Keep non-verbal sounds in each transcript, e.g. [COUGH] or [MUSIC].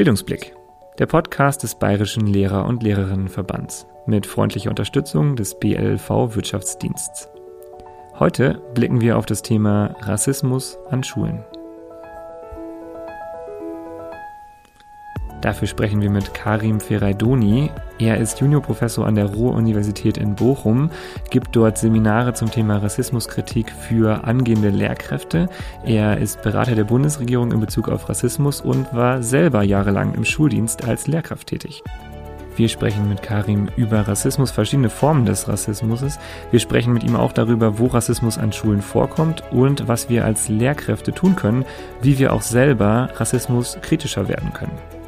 Bildungsblick, der Podcast des Bayerischen Lehrer- und Lehrerinnenverbands mit freundlicher Unterstützung des BLV Wirtschaftsdienstes. Heute blicken wir auf das Thema Rassismus an Schulen. Dafür sprechen wir mit Karim Feraidoni. Er ist Juniorprofessor an der Ruhr-Universität in Bochum, gibt dort Seminare zum Thema Rassismuskritik für angehende Lehrkräfte. Er ist Berater der Bundesregierung in Bezug auf Rassismus und war selber jahrelang im Schuldienst als Lehrkraft tätig. Wir sprechen mit Karim über Rassismus, verschiedene Formen des Rassismus. Wir sprechen mit ihm auch darüber, wo Rassismus an Schulen vorkommt und was wir als Lehrkräfte tun können, wie wir auch selber Rassismus kritischer werden können.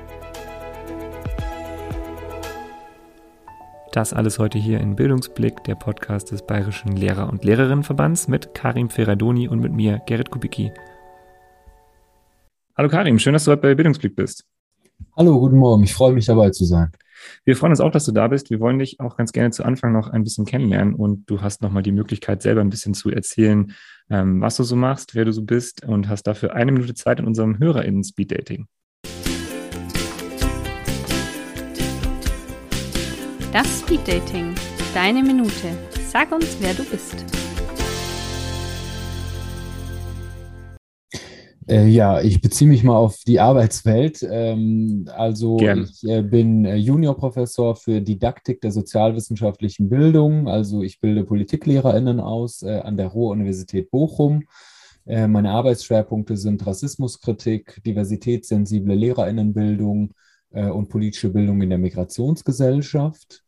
Das alles heute hier in Bildungsblick, der Podcast des Bayerischen Lehrer- und Lehrerinnenverbands mit Karim Ferradoni und mit mir, Gerrit Kubicki. Hallo Karim, schön, dass du heute bei Bildungsblick bist. Hallo, guten Morgen. Ich freue mich dabei zu sein. Wir freuen uns auch, dass du da bist. Wir wollen dich auch ganz gerne zu Anfang noch ein bisschen kennenlernen und du hast nochmal die Möglichkeit, selber ein bisschen zu erzählen, ähm, was du so machst, wer du so bist und hast dafür eine Minute Zeit in unserem HörerInnen Das Speed Dating. Deine Minute. Sag uns, wer du bist. Äh, ja, ich beziehe mich mal auf die Arbeitswelt. Ähm, also Gern. ich äh, bin äh, Juniorprofessor für Didaktik der sozialwissenschaftlichen Bildung. Also ich bilde PolitiklehrerInnen aus äh, an der Ruhr-Universität Bochum. Äh, meine Arbeitsschwerpunkte sind Rassismuskritik, diversitätssensible LehrerInnenbildung, äh, und politische Bildung in der Migrationsgesellschaft.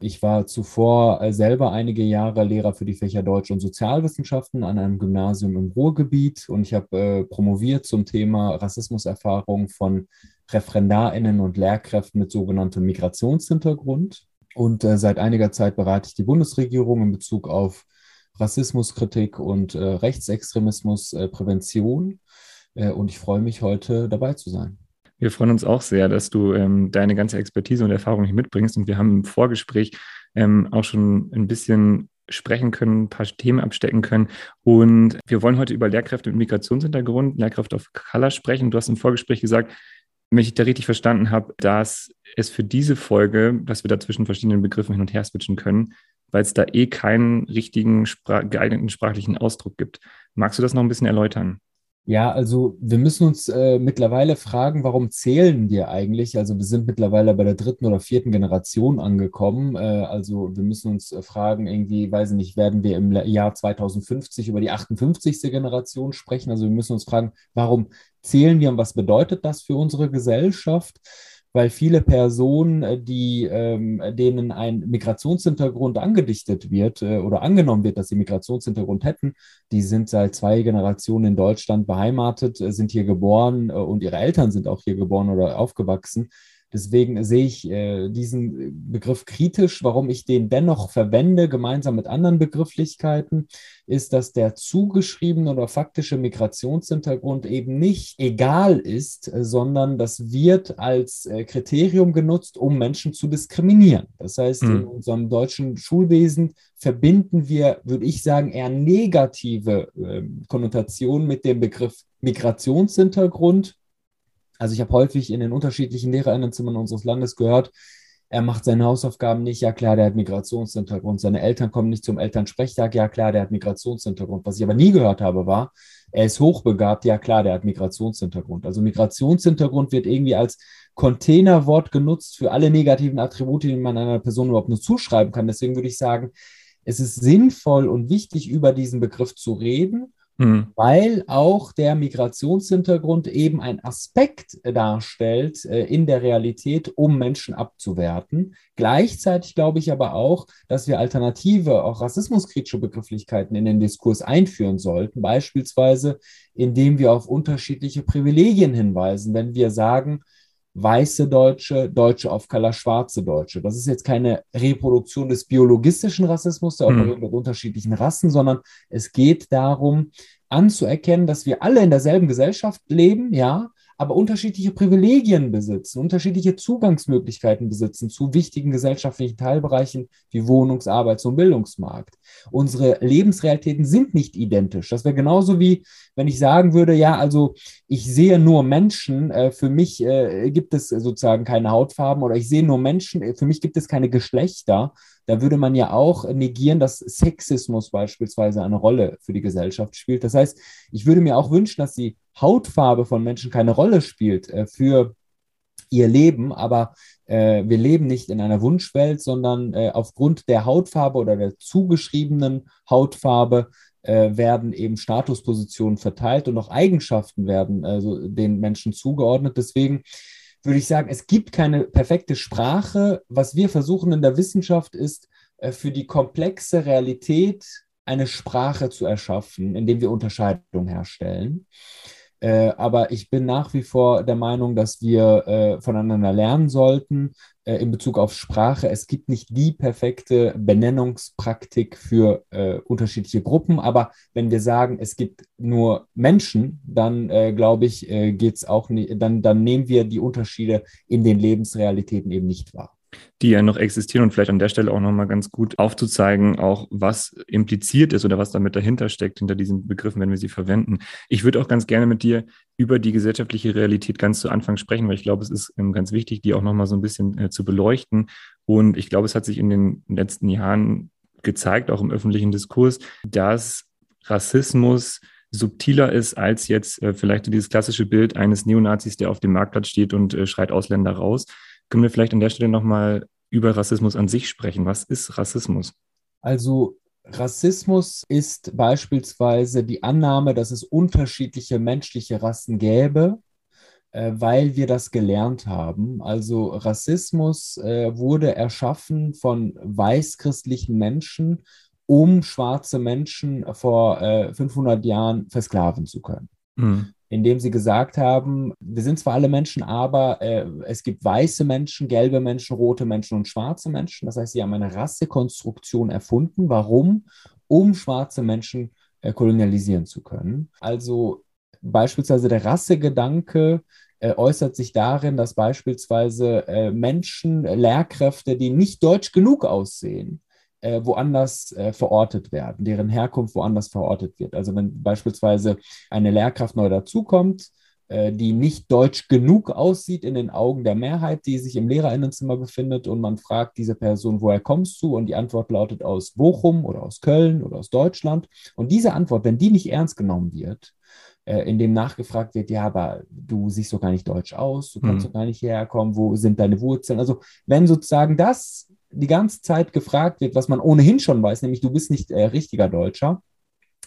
Ich war zuvor äh, selber einige Jahre Lehrer für die Fächer Deutsch und Sozialwissenschaften an einem Gymnasium im Ruhrgebiet und ich habe äh, promoviert zum Thema Rassismuserfahrung von ReferendarInnen und Lehrkräften mit sogenanntem Migrationshintergrund. Und äh, seit einiger Zeit berate ich die Bundesregierung in Bezug auf Rassismuskritik und äh, Rechtsextremismusprävention. Äh, und ich freue mich, heute dabei zu sein. Wir freuen uns auch sehr, dass du ähm, deine ganze Expertise und Erfahrung hier mitbringst. Und wir haben im Vorgespräch ähm, auch schon ein bisschen sprechen können, ein paar Themen abstecken können. Und wir wollen heute über Lehrkräfte mit Migrationshintergrund, Lehrkräfte auf Color sprechen. Du hast im Vorgespräch gesagt, wenn ich da richtig verstanden habe, dass es für diese Folge, dass wir da zwischen verschiedenen Begriffen hin und her switchen können, weil es da eh keinen richtigen geeigneten sprachlichen Ausdruck gibt. Magst du das noch ein bisschen erläutern? Ja, also wir müssen uns äh, mittlerweile fragen, warum zählen wir eigentlich? Also wir sind mittlerweile bei der dritten oder vierten Generation angekommen. Äh, also wir müssen uns äh, fragen, irgendwie, weiß ich nicht, werden wir im Jahr 2050 über die 58. Generation sprechen? Also wir müssen uns fragen, warum zählen wir und was bedeutet das für unsere Gesellschaft? Weil viele Personen, äh, die, ähm, denen ein Migrationshintergrund angedichtet wird äh, oder angenommen wird, dass sie Migrationshintergrund hätten, die sind seit zwei Generationen in Deutschland beheimatet, äh, sind hier geboren äh, und ihre Eltern sind auch hier geboren oder aufgewachsen. Deswegen sehe ich äh, diesen Begriff kritisch. Warum ich den dennoch verwende, gemeinsam mit anderen Begrifflichkeiten, ist, dass der zugeschriebene oder faktische Migrationshintergrund eben nicht egal ist, sondern das wird als äh, Kriterium genutzt, um Menschen zu diskriminieren. Das heißt, mhm. in unserem deutschen Schulwesen verbinden wir, würde ich sagen, eher negative äh, Konnotationen mit dem Begriff Migrationshintergrund also ich habe häufig in den unterschiedlichen Lehrerinnenzimmern unseres Landes gehört, er macht seine Hausaufgaben nicht, ja klar, der hat Migrationshintergrund. Seine Eltern kommen nicht zum Elternsprechtag, ja klar, der hat Migrationshintergrund. Was ich aber nie gehört habe, war, er ist hochbegabt, ja klar, der hat Migrationshintergrund. Also Migrationshintergrund wird irgendwie als Containerwort genutzt für alle negativen Attribute, die man einer Person überhaupt nur zuschreiben kann. Deswegen würde ich sagen, es ist sinnvoll und wichtig, über diesen Begriff zu reden Mhm. Weil auch der Migrationshintergrund eben ein Aspekt darstellt äh, in der Realität, um Menschen abzuwerten. Gleichzeitig glaube ich aber auch, dass wir alternative, auch rassismuskritische Begrifflichkeiten in den Diskurs einführen sollten, beispielsweise indem wir auf unterschiedliche Privilegien hinweisen. Wenn wir sagen, weiße Deutsche, Deutsche auf Color, schwarze Deutsche. Das ist jetzt keine Reproduktion des biologistischen Rassismus, der operiert mit unterschiedlichen Rassen, sondern es geht darum, anzuerkennen, dass wir alle in derselben Gesellschaft leben, ja, aber unterschiedliche Privilegien besitzen, unterschiedliche Zugangsmöglichkeiten besitzen zu wichtigen gesellschaftlichen Teilbereichen wie Wohnungs-, Arbeits- und Bildungsmarkt. Unsere Lebensrealitäten sind nicht identisch. Das wäre genauso wie, wenn ich sagen würde, ja, also ich sehe nur Menschen, äh, für mich äh, gibt es sozusagen keine Hautfarben oder ich sehe nur Menschen, für mich gibt es keine Geschlechter da würde man ja auch negieren, dass Sexismus beispielsweise eine Rolle für die Gesellschaft spielt. Das heißt, ich würde mir auch wünschen, dass die Hautfarbe von Menschen keine Rolle spielt äh, für ihr Leben, aber äh, wir leben nicht in einer Wunschwelt, sondern äh, aufgrund der Hautfarbe oder der zugeschriebenen Hautfarbe äh, werden eben Statuspositionen verteilt und auch Eigenschaften werden also den Menschen zugeordnet. Deswegen würde ich sagen, es gibt keine perfekte Sprache. Was wir versuchen in der Wissenschaft ist, äh, für die komplexe Realität eine Sprache zu erschaffen, indem wir Unterscheidungen herstellen. Äh, aber ich bin nach wie vor der Meinung, dass wir äh, voneinander lernen sollten äh, in Bezug auf Sprache. Es gibt nicht die perfekte Benennungspraktik für äh, unterschiedliche Gruppen, aber wenn wir sagen, es gibt nur Menschen, dann äh, glaube ich, äh, geht es auch nicht, dann, dann nehmen wir die Unterschiede in den Lebensrealitäten eben nicht wahr die ja noch existieren und vielleicht an der Stelle auch nochmal ganz gut aufzuzeigen, auch was impliziert ist oder was damit dahinter steckt, hinter diesen Begriffen, wenn wir sie verwenden. Ich würde auch ganz gerne mit dir über die gesellschaftliche Realität ganz zu Anfang sprechen, weil ich glaube, es ist ähm, ganz wichtig, die auch nochmal so ein bisschen äh, zu beleuchten. Und ich glaube, es hat sich in den letzten Jahren gezeigt, auch im öffentlichen Diskurs, dass Rassismus subtiler ist als jetzt äh, vielleicht dieses klassische Bild eines Neonazis, der auf dem Marktplatz steht und äh, schreit Ausländer raus, können wir vielleicht an der Stelle nochmal über Rassismus an sich sprechen? Was ist Rassismus? Also Rassismus ist beispielsweise die Annahme, dass es unterschiedliche menschliche Rassen gäbe, äh, weil wir das gelernt haben. Also Rassismus äh, wurde erschaffen von weißchristlichen Menschen, um schwarze Menschen vor äh, 500 Jahren versklaven zu können. Mhm indem sie gesagt haben, wir sind zwar alle Menschen, aber äh, es gibt weiße Menschen, gelbe Menschen, rote Menschen und schwarze Menschen. Das heißt, sie haben eine Rassekonstruktion erfunden. Warum? Um schwarze Menschen äh, kolonialisieren zu können. Also beispielsweise der Rassegedanke äh, äußert sich darin, dass beispielsweise äh, Menschen, Lehrkräfte, die nicht deutsch genug aussehen, äh, woanders äh, verortet werden, deren Herkunft woanders verortet wird. Also wenn beispielsweise eine Lehrkraft neu dazukommt, äh, die nicht deutsch genug aussieht in den Augen der Mehrheit, die sich im Lehrerinnenzimmer befindet und man fragt diese Person, woher kommst du? Und die Antwort lautet aus Bochum oder aus Köln oder aus Deutschland. Und diese Antwort, wenn die nicht ernst genommen wird, äh, in dem nachgefragt wird, ja, aber du siehst doch gar nicht deutsch aus, du kannst mhm. doch gar nicht hierher kommen, wo sind deine Wurzeln? Also wenn sozusagen das die ganze Zeit gefragt wird, was man ohnehin schon weiß, nämlich du bist nicht äh, richtiger Deutscher,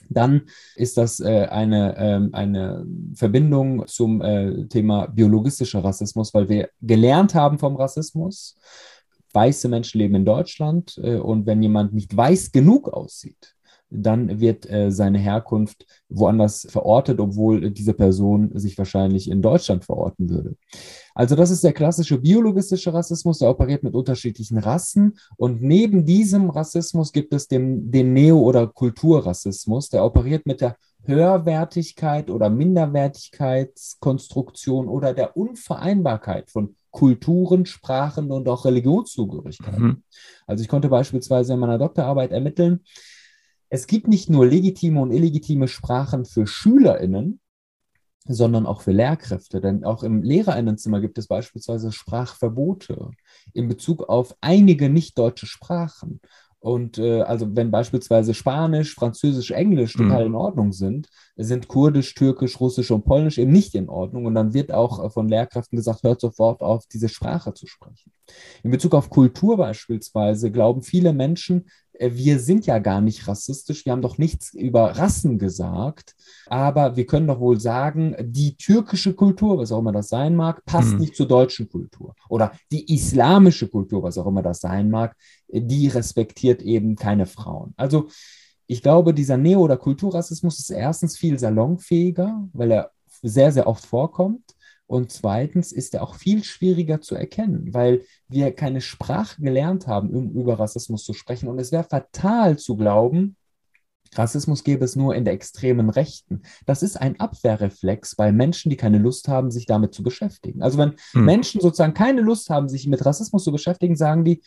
dann ist das äh, eine, äh, eine Verbindung zum äh, Thema biologistischer Rassismus, weil wir gelernt haben vom Rassismus. Weiße Menschen leben in Deutschland äh, und wenn jemand nicht weiß genug aussieht, dann wird äh, seine Herkunft woanders verortet, obwohl diese Person sich wahrscheinlich in Deutschland verorten würde. Also das ist der klassische biologistische Rassismus, der operiert mit unterschiedlichen Rassen. Und neben diesem Rassismus gibt es den, den Neo- oder Kulturrassismus, der operiert mit der Höherwertigkeit oder Minderwertigkeitskonstruktion oder der Unvereinbarkeit von Kulturen, Sprachen und auch Religionszugehörigkeiten. Mhm. Also ich konnte beispielsweise in meiner Doktorarbeit ermitteln, es gibt nicht nur legitime und illegitime Sprachen für SchülerInnen, sondern auch für Lehrkräfte. Denn auch im Lehrerinnenzimmer gibt es beispielsweise Sprachverbote in Bezug auf einige nicht-deutsche Sprachen. Und äh, also wenn beispielsweise Spanisch, Französisch, Englisch total mhm. in Ordnung sind, sind Kurdisch, Türkisch, Russisch und Polnisch eben nicht in Ordnung. Und dann wird auch äh, von Lehrkräften gesagt, hört sofort auf, diese Sprache zu sprechen. In Bezug auf Kultur beispielsweise glauben viele Menschen, wir sind ja gar nicht rassistisch, wir haben doch nichts über Rassen gesagt, aber wir können doch wohl sagen, die türkische Kultur, was auch immer das sein mag, passt mhm. nicht zur deutschen Kultur. Oder die islamische Kultur, was auch immer das sein mag, die respektiert eben keine Frauen. Also ich glaube, dieser Neo- oder Kulturrassismus ist erstens viel salonfähiger, weil er sehr, sehr oft vorkommt. Und zweitens ist er auch viel schwieriger zu erkennen, weil wir keine Sprache gelernt haben, um über Rassismus zu sprechen. Und es wäre fatal zu glauben, Rassismus gäbe es nur in der extremen Rechten. Das ist ein Abwehrreflex bei Menschen, die keine Lust haben, sich damit zu beschäftigen. Also wenn hm. Menschen sozusagen keine Lust haben, sich mit Rassismus zu beschäftigen, sagen die,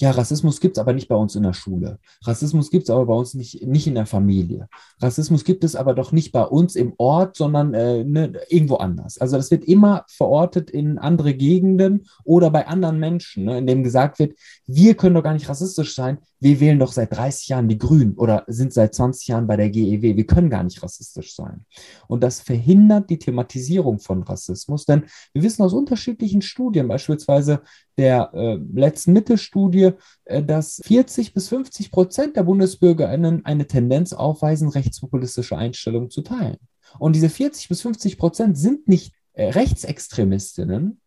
ja, Rassismus gibt es aber nicht bei uns in der Schule. Rassismus gibt es aber bei uns nicht, nicht in der Familie. Rassismus gibt es aber doch nicht bei uns im Ort, sondern äh, ne, irgendwo anders. Also das wird immer verortet in andere Gegenden oder bei anderen Menschen, ne, in dem gesagt wird, wir können doch gar nicht rassistisch sein, wir wählen doch seit 30 Jahren die Grünen oder sind seit 20 Jahren bei der GEW, wir können gar nicht rassistisch sein. Und das verhindert die Thematisierung von Rassismus, denn wir wissen aus unterschiedlichen Studien, beispielsweise der äh, letzten Mittelstudie, äh, dass 40 bis 50 Prozent der BundesbürgerInnen eine Tendenz aufweisen, rechtspopulistische Einstellungen zu teilen. Und diese 40 bis 50 Prozent sind nicht äh, Rechtsextremistinnen,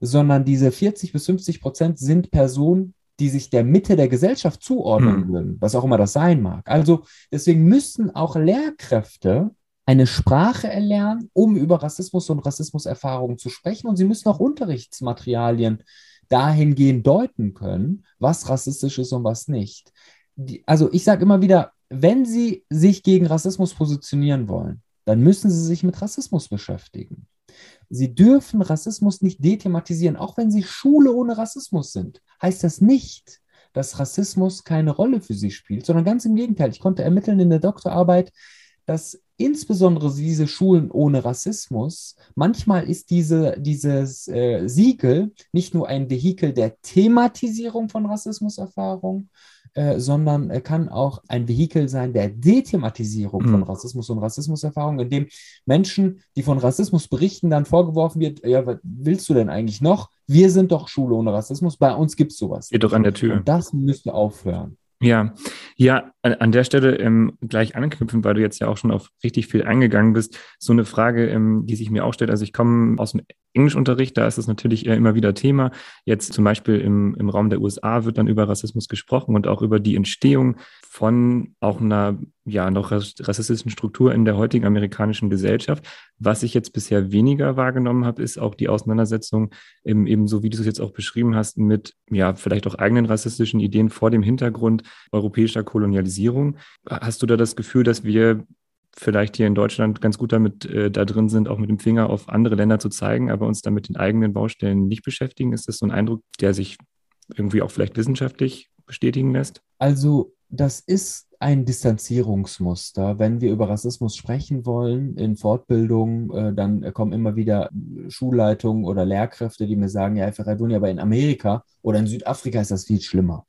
sondern diese 40 bis 50 Prozent sind Personen, die sich der Mitte der Gesellschaft zuordnen hm. würden, was auch immer das sein mag. Also deswegen müssen auch Lehrkräfte eine Sprache erlernen, um über Rassismus und Rassismuserfahrungen zu sprechen. Und sie müssen auch Unterrichtsmaterialien dahingehend deuten können, was rassistisch ist und was nicht. Die, also ich sage immer wieder, wenn Sie sich gegen Rassismus positionieren wollen, dann müssen Sie sich mit Rassismus beschäftigen. Sie dürfen Rassismus nicht dethematisieren, auch wenn Sie Schule ohne Rassismus sind. Heißt das nicht, dass Rassismus keine Rolle für Sie spielt, sondern ganz im Gegenteil. Ich konnte ermitteln in der Doktorarbeit, dass insbesondere diese Schulen ohne Rassismus, manchmal ist diese, dieses äh, Siegel nicht nur ein Vehikel der Thematisierung von Rassismuserfahrung, äh, sondern äh, kann auch ein Vehikel sein der Dethematisierung mhm. von Rassismus und Rassismuserfahrung, in dem Menschen, die von Rassismus berichten, dann vorgeworfen wird, ja, was willst du denn eigentlich noch? Wir sind doch Schule ohne Rassismus, bei uns gibt es sowas. Geht doch an der Tür. Und das müsste aufhören. Ja, ja, an, der Stelle ähm, gleich anknüpfen, weil du jetzt ja auch schon auf richtig viel eingegangen bist. So eine Frage, ähm, die sich mir auch stellt. Also ich komme aus dem Englischunterricht, da ist es natürlich immer wieder Thema. Jetzt zum Beispiel im, im Raum der USA wird dann über Rassismus gesprochen und auch über die Entstehung von auch einer ja noch rassistischen Struktur in der heutigen amerikanischen Gesellschaft. Was ich jetzt bisher weniger wahrgenommen habe, ist auch die Auseinandersetzung eben, eben so, wie du es jetzt auch beschrieben hast, mit ja vielleicht auch eigenen rassistischen Ideen vor dem Hintergrund europäischer Kolonialisierung. Hast du da das Gefühl, dass wir vielleicht hier in Deutschland ganz gut damit äh, da drin sind, auch mit dem Finger auf andere Länder zu zeigen, aber uns damit den eigenen Baustellen nicht beschäftigen? Ist das so ein Eindruck, der sich irgendwie auch vielleicht wissenschaftlich bestätigen lässt? Also das ist ein Distanzierungsmuster. Wenn wir über Rassismus sprechen wollen in Fortbildung, äh, dann kommen immer wieder Schulleitungen oder Lehrkräfte, die mir sagen, ja, Herr Ferradoni, aber in Amerika oder in Südafrika ist das viel schlimmer.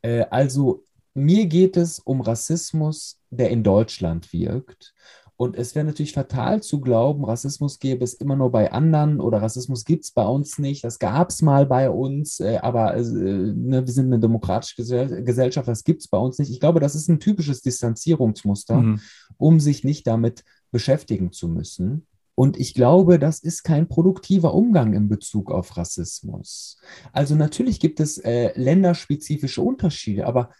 Äh, also mir geht es um Rassismus, der in Deutschland wirkt. Und es wäre natürlich fatal zu glauben, Rassismus gäbe es immer nur bei anderen oder Rassismus gibt es bei uns nicht. Das gab es mal bei uns, äh, aber äh, ne, wir sind eine demokratische Gesell Gesellschaft, das gibt es bei uns nicht. Ich glaube, das ist ein typisches Distanzierungsmuster, mhm. um sich nicht damit beschäftigen zu müssen. Und ich glaube, das ist kein produktiver Umgang in Bezug auf Rassismus. Also natürlich gibt es äh, länderspezifische Unterschiede, aber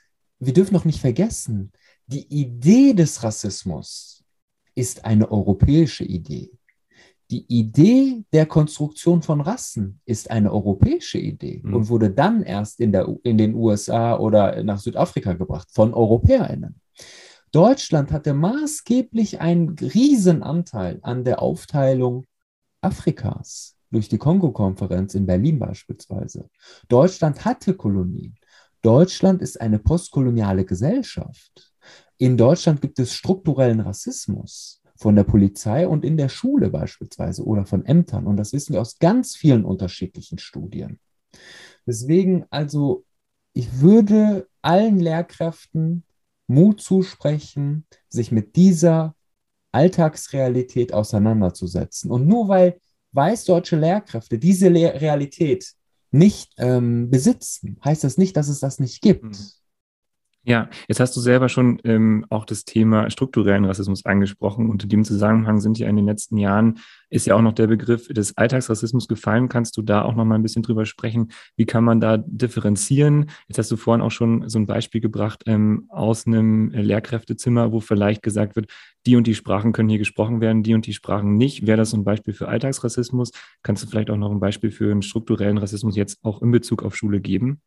wir dürfen doch nicht vergessen, die Idee des Rassismus ist eine europäische Idee. Die Idee der Konstruktion von Rassen ist eine europäische Idee mhm. und wurde dann erst in, der, in den USA oder nach Südafrika gebracht von EuropäerInnen. Deutschland hatte maßgeblich einen Riesenanteil an der Aufteilung Afrikas durch die Kongo-Konferenz in Berlin beispielsweise. Deutschland hatte Kolonien. Deutschland ist eine postkoloniale Gesellschaft. In Deutschland gibt es strukturellen Rassismus von der Polizei und in der Schule beispielsweise oder von Ämtern. Und das wissen wir aus ganz vielen unterschiedlichen Studien. Deswegen also, ich würde allen Lehrkräften Mut zusprechen, sich mit dieser Alltagsrealität auseinanderzusetzen. Und nur weil weißdeutsche Lehrkräfte diese Le Realität nicht ähm, besitzen, heißt das nicht, dass es das nicht gibt. Mhm. Ja, jetzt hast du selber schon ähm, auch das Thema strukturellen Rassismus angesprochen. Und in dem Zusammenhang sind ja in den letzten Jahren, ist ja auch noch der Begriff des Alltagsrassismus gefallen. Kannst du da auch noch mal ein bisschen drüber sprechen? Wie kann man da differenzieren? Jetzt hast du vorhin auch schon so ein Beispiel gebracht ähm, aus einem Lehrkräftezimmer, wo vielleicht gesagt wird, die und die Sprachen können hier gesprochen werden, die und die Sprachen nicht. Wäre das so ein Beispiel für Alltagsrassismus? Kannst du vielleicht auch noch ein Beispiel für einen strukturellen Rassismus jetzt auch in Bezug auf Schule geben?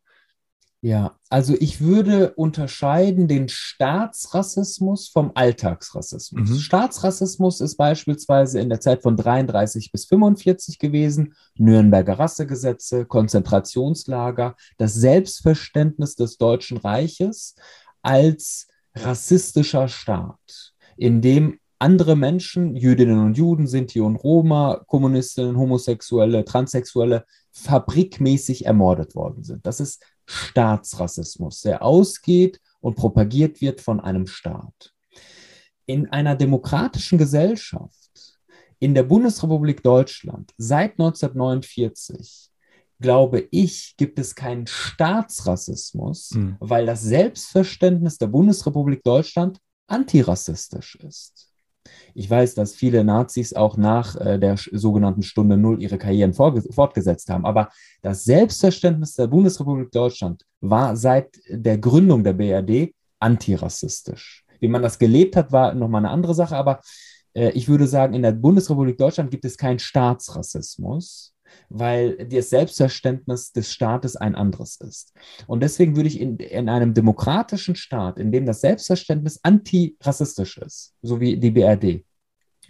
Ja, also ich würde unterscheiden den Staatsrassismus vom Alltagsrassismus. Mhm. Staatsrassismus ist beispielsweise in der Zeit von 33 bis 45 gewesen, Nürnberger Rassegesetze, Konzentrationslager, das Selbstverständnis des Deutschen Reiches als rassistischer Staat, in dem andere Menschen, Jüdinnen und Juden, Sinti und Roma, Kommunistinnen, Homosexuelle, Transsexuelle, fabrikmäßig ermordet worden sind. Das ist Staatsrassismus, der ausgeht und propagiert wird von einem Staat. In einer demokratischen Gesellschaft, in der Bundesrepublik Deutschland seit 1949, glaube ich, gibt es keinen Staatsrassismus, Mhm. weil das Selbstverständnis der Bundesrepublik Deutschland antirassistisch ist. Ich weiß, dass viele Nazis auch nach äh, der sogenannten Stunde Null ihre Karrieren fortgesetzt haben. Aber das Selbstverständnis der Bundesrepublik Deutschland war seit der Gründung der BRD antirassistisch. Wie man das gelebt hat, war nochmal eine andere Sache. Aber äh, ich würde sagen, in der Bundesrepublik Deutschland gibt es keinen Staatsrassismus, weil das Selbstverständnis des Staates ein anderes ist. Und deswegen würde ich in, in einem demokratischen Staat, in dem das Selbstverständnis antirassistisch ist, so wie die BRD,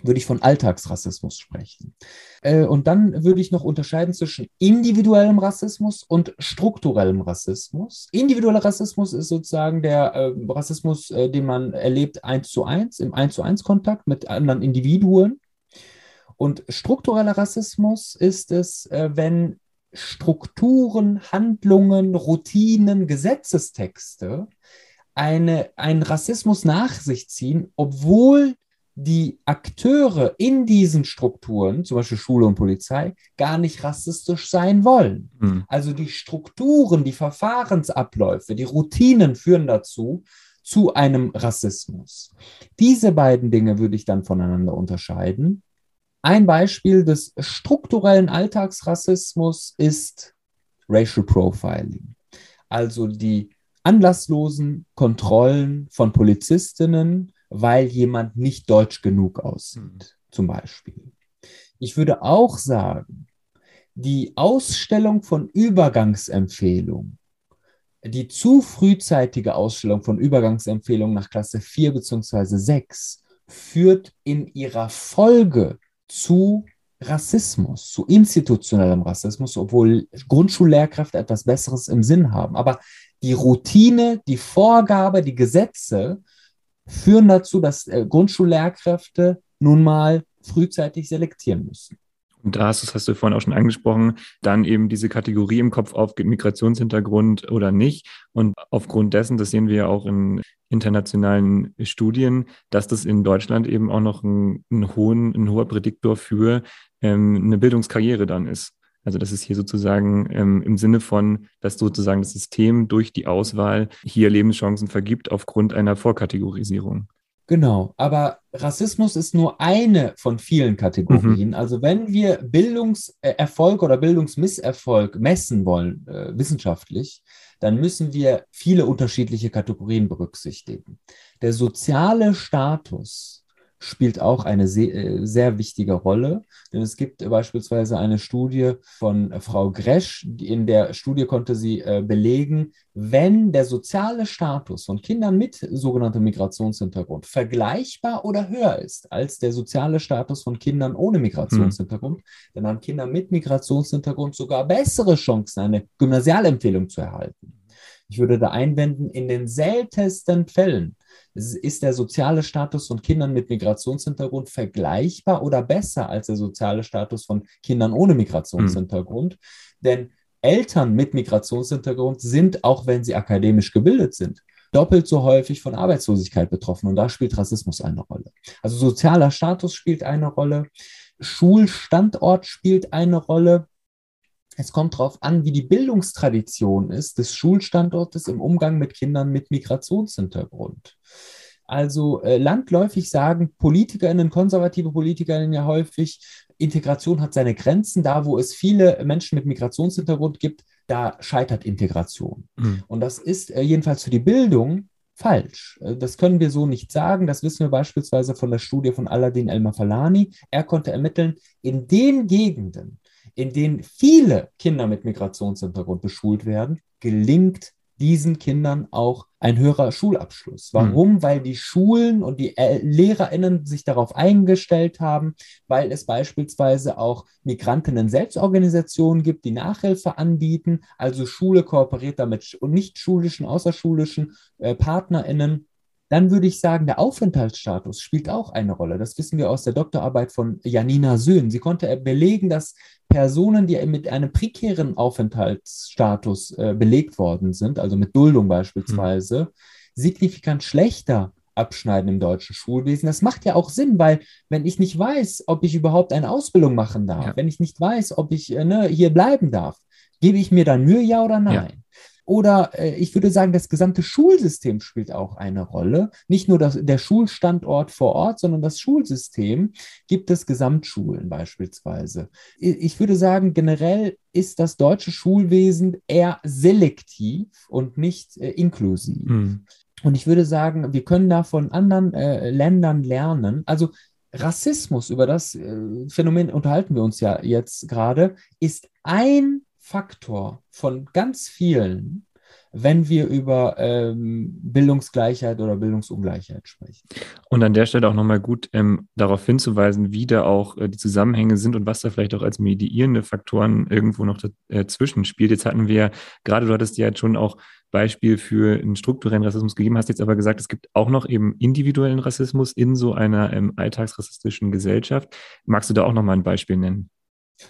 würde ich von Alltagsrassismus sprechen. Äh, und dann würde ich noch unterscheiden zwischen individuellem Rassismus und strukturellem Rassismus. Individueller Rassismus ist sozusagen der äh, Rassismus, äh, den man erlebt eins zu eins, im eins zu eins Kontakt mit anderen Individuen. Und struktureller Rassismus ist es, äh, wenn Strukturen, Handlungen, Routinen, Gesetzestexte eine, einen Rassismus nach sich ziehen, obwohl die Akteure in diesen Strukturen, zum Beispiel Schule und Polizei, gar nicht rassistisch sein wollen. Mhm. Also die Strukturen, die Verfahrensabläufe, die Routinen führen dazu, zu einem Rassismus. Diese beiden Dinge würde ich dann voneinander unterscheiden. Ein Beispiel des strukturellen Alltagsrassismus ist Racial Profiling. Also die anlasslosen Kontrollen von Polizistinnen, weil jemand nicht deutsch genug aussieht, Mhm. zum Beispiel. Ich würde auch sagen, die Ausstellung von Übergangsempfehlungen, die zu frühzeitige Ausstellung von Übergangsempfehlungen nach Klasse 4 bzw. 6 führt in ihrer Folge zu Rassismus, zu institutionellem Rassismus, obwohl Grundschullehrkräfte etwas Besseres im Sinn haben. Aber die Routine, die Vorgabe, die Gesetze führen dazu, dass äh, Grundschullehrkräfte nun mal frühzeitig selektieren müssen. Und da hast, das hast du vorhin auch schon angesprochen, dann eben diese Kategorie im Kopf aufgeht, Migrationshintergrund oder nicht. Und aufgrund dessen, das sehen wir ja auch in internationalen Studien, dass das in Deutschland eben auch noch ein, ein, hohen, ein hoher Prädiktor für ähm, eine Bildungskarriere dann ist. Also das ist hier sozusagen ähm, im Sinne von, dass sozusagen das System durch die Auswahl hier Lebenschancen vergibt aufgrund einer Vorkategorisierung. Genau, aber Rassismus ist nur eine von vielen Kategorien. Mhm. Also wenn wir Bildungserfolg oder Bildungsmisserfolg messen wollen, äh, wissenschaftlich, dann müssen wir viele unterschiedliche Kategorien berücksichtigen. Der soziale Status spielt auch eine sehr, sehr, wichtige Rolle. Denn es gibt beispielsweise eine Studie von Frau Gresch. In der Studie konnte sie äh, belegen, wenn der soziale Status von Kindern mit sogenanntem Migrationshintergrund vergleichbar oder höher ist als der soziale Status von Kindern ohne Migrationshintergrund, hm. dann haben Kinder mit Migrationshintergrund sogar bessere Chancen, eine Gymnasialempfehlung zu erhalten. Ich würde da einwenden, in den seltensten Fällen ist der soziale Status von Kindern mit Migrationshintergrund vergleichbar oder besser als der soziale Status von Kindern ohne Migrationshintergrund. Mhm. Denn Eltern mit Migrationshintergrund sind, auch wenn sie akademisch gebildet sind, doppelt so häufig von Arbeitslosigkeit betroffen. Und da spielt Rassismus eine Rolle. Also sozialer Status spielt eine Rolle, Schulstandort spielt eine Rolle. Es kommt darauf an, wie die Bildungstradition ist des Schulstandortes im Umgang mit Kindern mit Migrationshintergrund. Also äh, landläufig sagen Politikerinnen, konservative Politikerinnen ja häufig, Integration hat seine Grenzen. Da, wo es viele Menschen mit Migrationshintergrund gibt, da scheitert Integration. Mhm. Und das ist äh, jedenfalls für die Bildung falsch. Das können wir so nicht sagen. Das wissen wir beispielsweise von der Studie von Aladdin El-Mafalani. Er konnte ermitteln, in den Gegenden, in denen viele Kinder mit Migrationshintergrund beschult werden, gelingt diesen Kindern auch ein höherer Schulabschluss. Warum? Mhm. Weil die Schulen und die LehrerInnen sich darauf eingestellt haben, weil es beispielsweise auch Migrantinnen-Selbstorganisationen gibt, die Nachhilfe anbieten. Also Schule kooperiert damit und nicht schulischen, außerschulischen äh, PartnerInnen dann würde ich sagen, der Aufenthaltsstatus spielt auch eine Rolle. Das wissen wir aus der Doktorarbeit von Janina Söhn. Sie konnte belegen, dass Personen, die mit einem prekären Aufenthaltsstatus äh, belegt worden sind, also mit Duldung beispielsweise, mhm. signifikant schlechter abschneiden im deutschen Schulwesen. Das macht ja auch Sinn, weil wenn ich nicht weiß, ob ich überhaupt eine Ausbildung machen darf, ja. wenn ich nicht weiß, ob ich äh, ne, hier bleiben darf, gebe ich mir dann Mühe, ja oder nein? Ja. Oder äh, ich würde sagen, das gesamte Schulsystem spielt auch eine Rolle. Nicht nur das, der Schulstandort vor Ort, sondern das Schulsystem gibt es Gesamtschulen beispielsweise. Ich würde sagen, generell ist das deutsche Schulwesen eher selektiv und nicht äh, inklusiv. Mhm. Und ich würde sagen, wir können da von anderen äh, Ländern lernen. Also Rassismus, über das äh, Phänomen unterhalten wir uns ja jetzt gerade, ist ein Faktor von ganz vielen, wenn wir über ähm, Bildungsgleichheit oder Bildungsungleichheit sprechen. Und an der Stelle auch nochmal gut ähm, darauf hinzuweisen, wie da auch äh, die Zusammenhänge sind und was da vielleicht auch als mediierende Faktoren irgendwo noch dazwischen spielt. Jetzt hatten wir, gerade du hattest ja jetzt schon auch Beispiel für einen strukturellen Rassismus gegeben, hast jetzt aber gesagt, es gibt auch noch eben individuellen Rassismus in so einer ähm, alltagsrassistischen Gesellschaft. Magst du da auch nochmal ein Beispiel nennen?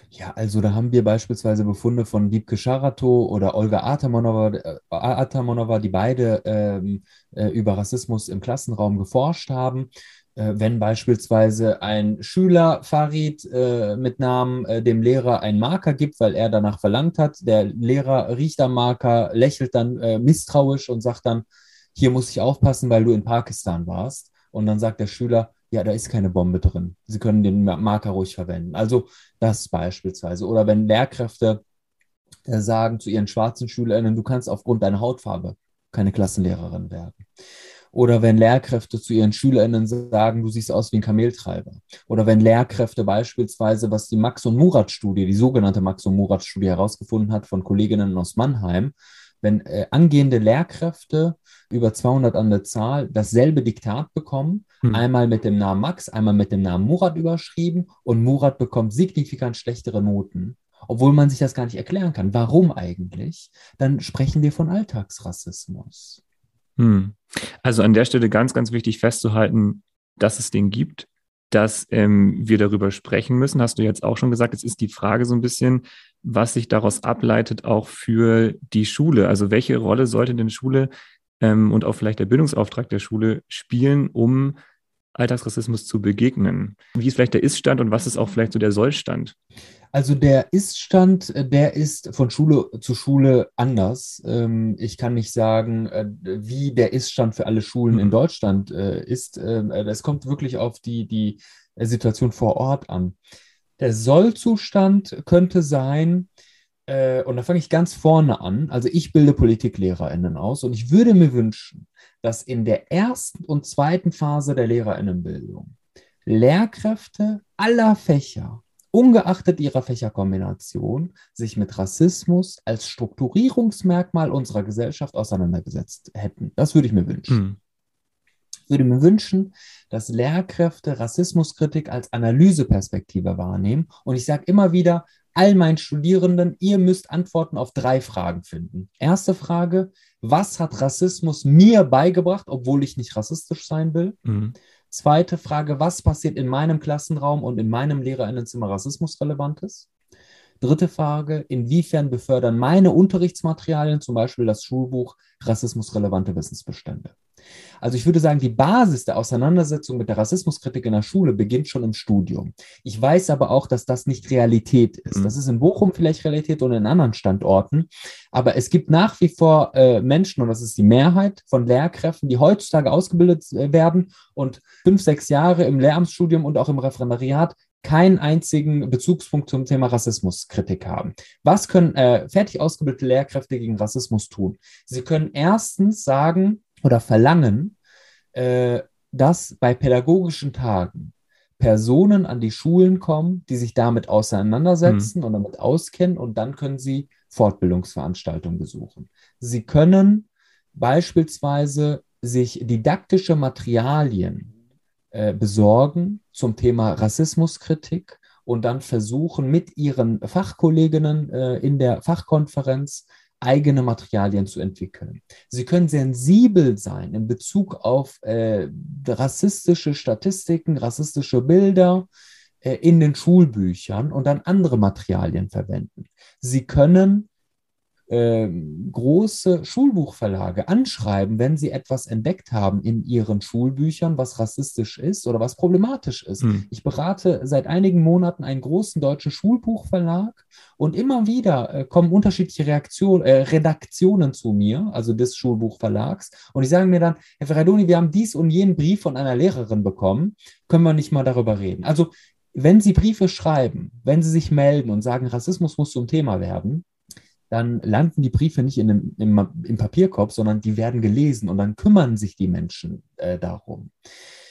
Ja, also da haben wir beispielsweise Befunde von Wiebke Scharato oder Olga Atamonova, äh, die beide ähm, äh, über Rassismus im Klassenraum geforscht haben. Äh, wenn beispielsweise ein Schüler Farid äh, mit Namen äh, dem Lehrer einen Marker gibt, weil er danach verlangt hat, der Lehrer riecht am Marker, lächelt dann misstrauisch und sagt dann, hier muss ich aufpassen, weil du in Pakistan warst. Und dann sagt der Schüler, ja, da ist keine Bombe drin. Sie können den Marker ruhig verwenden. Also das beispielsweise. Oder wenn Lehrkräfte äh, sagen zu ihren schwarzen Schülerinnen, du kannst aufgrund deiner Hautfarbe keine Klassenlehrerin werden. Oder wenn Lehrkräfte zu ihren SchülerInnen sagen, du siehst aus wie ein Kameltreiber. Oder wenn Lehrkräfte beispielsweise, was die Max- und Murat-Studie, die sogenannte Max- und Murat-Studie herausgefunden hat von Kolleginnen aus Mannheim, wenn äh, angehende Lehrkräfte über 200 an der Zahl dasselbe Diktat bekommen, hm. einmal mit dem Namen Max, einmal mit dem Namen Murat überschrieben und Murat bekommt signifikant schlechtere Noten, obwohl man sich das gar nicht erklären kann. Warum eigentlich? Dann sprechen wir von Alltagsrassismus. Hm. Also an der Stelle ganz, ganz wichtig festzuhalten, dass es den gibt, dass ähm, wir darüber sprechen müssen. Hast du jetzt auch schon gesagt, es ist die Frage so ein bisschen, was sich daraus ableitet, auch für die Schule. Also welche Rolle sollte denn Schule ähm, und auch vielleicht der Bildungsauftrag der Schule spielen, um Alltagsrassismus zu begegnen? Wie ist vielleicht der Ist-Stand und was ist auch vielleicht so der Soll-Stand? Also der Ist-Stand, äh, der ist von Schule zu Schule anders. Ähm, ich kann nicht sagen, äh, wie der Ist-Stand für alle Schulen mhm. in Deutschland äh, ist. Es kommt wirklich auf die, die Situation vor Ort an. Der Sollzustand könnte sein, äh, und da fange ich ganz vorne an. Also ich bilde PpolitiklehrerInnen aus und ich würde mir wünschen, dass in der ersten und zweiten Phase der LehrerInnenbildung Lehrkräfte aller Fächer, ungeachtet ihrer Fächerkombination, sich mit Rassismus als Strukturierungsmerkmal unserer Gesellschaft auseinandergesetzt hätten. Das würde ich mir wünschen. Ich würde mir wünschen, dass Lehrkräfte Rassismuskritik als Analyseperspektive wahrnehmen. Und ich sage immer wieder all meinen Studierenden, ihr müsst Antworten auf drei Fragen finden. Erste Frage, was hat Rassismus mir beigebracht, obwohl ich nicht rassistisch sein will? Mhm. Zweite Frage, was passiert in meinem Klassenraum und in meinem Lehrerinnenzimmer rassismusrelevantes? Dritte Frage, inwiefern befördern meine Unterrichtsmaterialien, zum Beispiel das Schulbuch, rassismusrelevante Wissensbestände? Also ich würde sagen, die Basis der Auseinandersetzung mit der Rassismuskritik in der Schule beginnt schon im Studium. Ich weiß aber auch, dass das nicht Realität ist. Mhm. Das ist in Bochum vielleicht Realität und in anderen Standorten. Aber es gibt nach wie vor äh, Menschen, und das ist die Mehrheit von Lehrkräften, die heutzutage ausgebildet äh, werden und fünf, sechs Jahre im Lehramtsstudium und auch im Referendariat keinen einzigen Bezugspunkt zum Thema Rassismuskritik haben. Was können äh, fertig ausgebildete Lehrkräfte gegen Rassismus tun? Sie können erstens sagen, oder verlangen, äh, dass bei pädagogischen Tagen Personen an die Schulen kommen, die sich damit auseinandersetzen mhm. und damit auskennen und dann können sie Fortbildungsveranstaltungen besuchen. Sie können beispielsweise sich didaktische Materialien äh, besorgen zum Thema Rassismuskritik und dann versuchen, mit ihren Fachkolleginnen äh, in der Fachkonferenz eigene Materialien zu entwickeln. Sie können sensibel sein in Bezug auf äh, rassistische Statistiken, rassistische Bilder äh, in den Schulbüchern und dann andere Materialien verwenden. Sie können ähm, große Schulbuchverlage anschreiben, wenn sie etwas entdeckt haben in ihren Schulbüchern, was rassistisch ist oder was problematisch ist. Mhm. Ich berate seit einigen Monaten einen großen deutschen Schulbuchverlag und immer wieder äh, kommen unterschiedliche Reaktionen, äh, Redaktionen zu mir, also des Schulbuchverlags, und die sagen mir dann, Herr Ferradoni, wir haben dies und jenen Brief von einer Lehrerin bekommen, können wir nicht mal darüber reden. Also wenn Sie Briefe schreiben, wenn Sie sich melden und sagen, Rassismus muss zum Thema werden, dann landen die Briefe nicht in dem, im, im Papierkorb, sondern die werden gelesen und dann kümmern sich die Menschen äh, darum.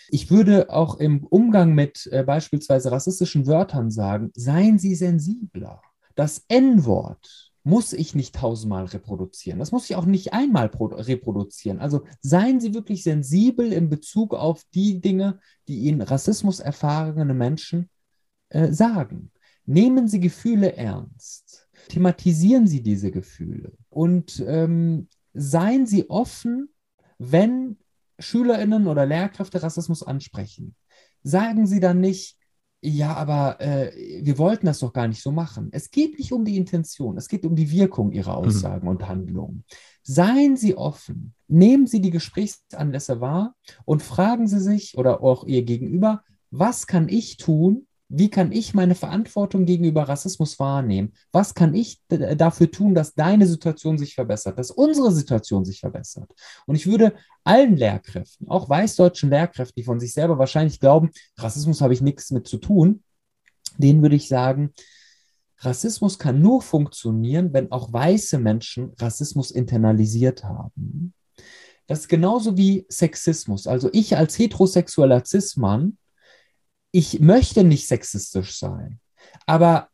Ich würde auch im Umgang mit äh, beispielsweise rassistischen Wörtern sagen, seien Sie sensibler. Das N-Wort muss ich nicht tausendmal reproduzieren. Das muss ich auch nicht einmal reproduzieren. Also seien Sie wirklich sensibel in Bezug auf die Dinge, die Ihnen Rassismus erfahrene Menschen äh, sagen. Nehmen Sie Gefühle ernst thematisieren Sie diese Gefühle und ähm, seien Sie offen, wenn SchülerInnen oder Lehrkräfte Rassismus ansprechen. Sagen Sie dann nicht, ja, aber äh, wir wollten das doch gar nicht so machen. Es geht nicht um die Intention, es geht um die Wirkung Ihrer mhm. Aussagen mhm. und Handlungen. Seien Sie offen, nehmen Sie die Gesprächsanlässe wahr und fragen Sie sich oder auch Ihr Gegenüber, was kann ich tun, wie kann ich meine Verantwortung gegenüber Rassismus wahrnehmen? Was kann ich dafür tun, dass deine Situation sich verbessert, dass unsere Situation sich verbessert? Und ich würde allen Lehrkräften, auch weißdeutschen Lehrkräften, die von sich selber wahrscheinlich glauben, Rassismus habe ich nichts mit zu tun, denen würde ich sagen, Rassismus kann nur funktionieren, wenn auch weiße Menschen Rassismus internalisiert haben. Das ist genauso wie Sexismus. Also ich als heterosexueller Cis-Mann ich möchte nicht sexistisch sein, aber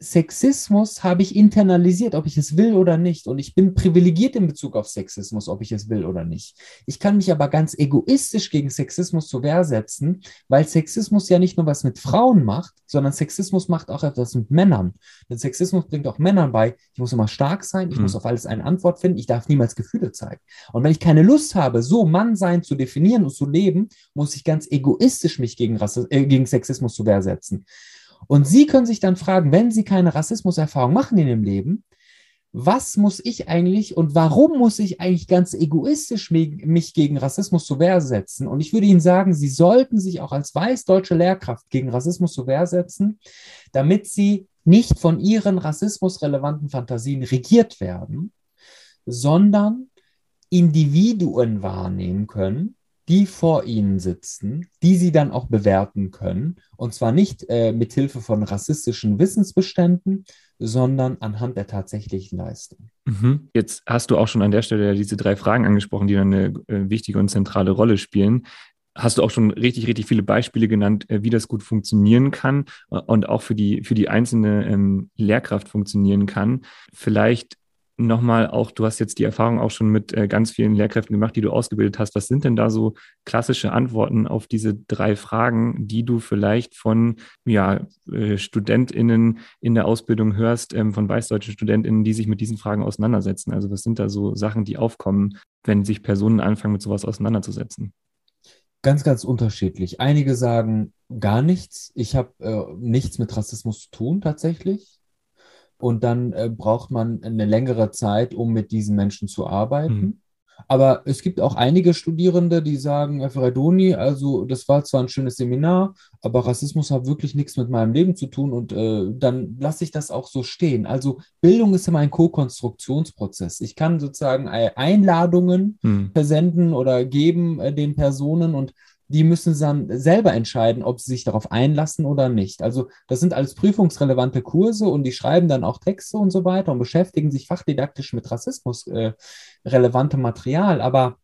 Sexismus habe ich internalisiert, ob ich es will oder nicht. Und ich bin privilegiert in Bezug auf Sexismus, ob ich es will oder nicht. Ich kann mich aber ganz egoistisch gegen Sexismus zur Wehr setzen, weil Sexismus ja nicht nur was mit Frauen macht, sondern Sexismus macht auch etwas mit Männern. Denn Sexismus bringt auch Männern bei, ich muss immer stark sein, ich mhm. muss auf alles eine Antwort finden, ich darf niemals Gefühle zeigen. Und wenn ich keine Lust habe, so Mann sein zu definieren und zu leben, muss ich ganz egoistisch mich gegen, Rassismus, äh, gegen Sexismus zur Wehr setzen. Und Sie können sich dann fragen, wenn Sie keine Rassismuserfahrung machen in Ihrem Leben, was muss ich eigentlich und warum muss ich eigentlich ganz egoistisch mich gegen Rassismus zur Wehr setzen? Und ich würde Ihnen sagen, Sie sollten sich auch als weißdeutsche Lehrkraft gegen Rassismus zur Wehr setzen, damit Sie nicht von Ihren rassismusrelevanten Fantasien regiert werden, sondern Individuen wahrnehmen können, die vor ihnen sitzen, die sie dann auch bewerten können. Und zwar nicht äh, mit Hilfe von rassistischen Wissensbeständen, sondern anhand der tatsächlichen Leistung. Mhm. Jetzt hast du auch schon an der Stelle diese drei Fragen angesprochen, die dann eine äh, wichtige und zentrale Rolle spielen. Hast du auch schon richtig, richtig viele Beispiele genannt, äh, wie das gut funktionieren kann äh, und auch für die, für die einzelne ähm, Lehrkraft funktionieren kann. Vielleicht nochmal auch, du hast jetzt die Erfahrung auch schon mit äh, ganz vielen Lehrkräften gemacht, die du ausgebildet hast. Was sind denn da so klassische Antworten auf diese drei Fragen, die du vielleicht von ja, äh, StudentInnen in der Ausbildung hörst, ähm, von weißdeutschen StudentInnen, die sich mit diesen Fragen auseinandersetzen? Also was sind da so Sachen, die aufkommen, wenn sich Personen anfangen, mit sowas auseinanderzusetzen? Ganz, ganz unterschiedlich. Einige sagen gar nichts. Ich habe äh, nichts mit Rassismus zu tun tatsächlich und dann äh, braucht man eine längere Zeit, um mit diesen Menschen zu arbeiten. Mhm. Aber es gibt auch einige Studierende, die sagen, Herr Ferradoni, also das war zwar ein schönes Seminar, aber Rassismus hat wirklich nichts mit meinem Leben zu tun und äh, dann lasse ich das auch so stehen. Also Bildung ist immer ein Co-Konstruktionsprozess. Ich kann sozusagen Einladungen hm. versenden oder geben äh, den Personen und die müssen dann selber entscheiden, ob sie sich darauf einlassen oder nicht. Also das sind alles prüfungsrelevante Kurse und die schreiben dann auch Texte und so weiter und beschäftigen sich fachdidaktisch mit Rassismus äh, relevantem Material. Aber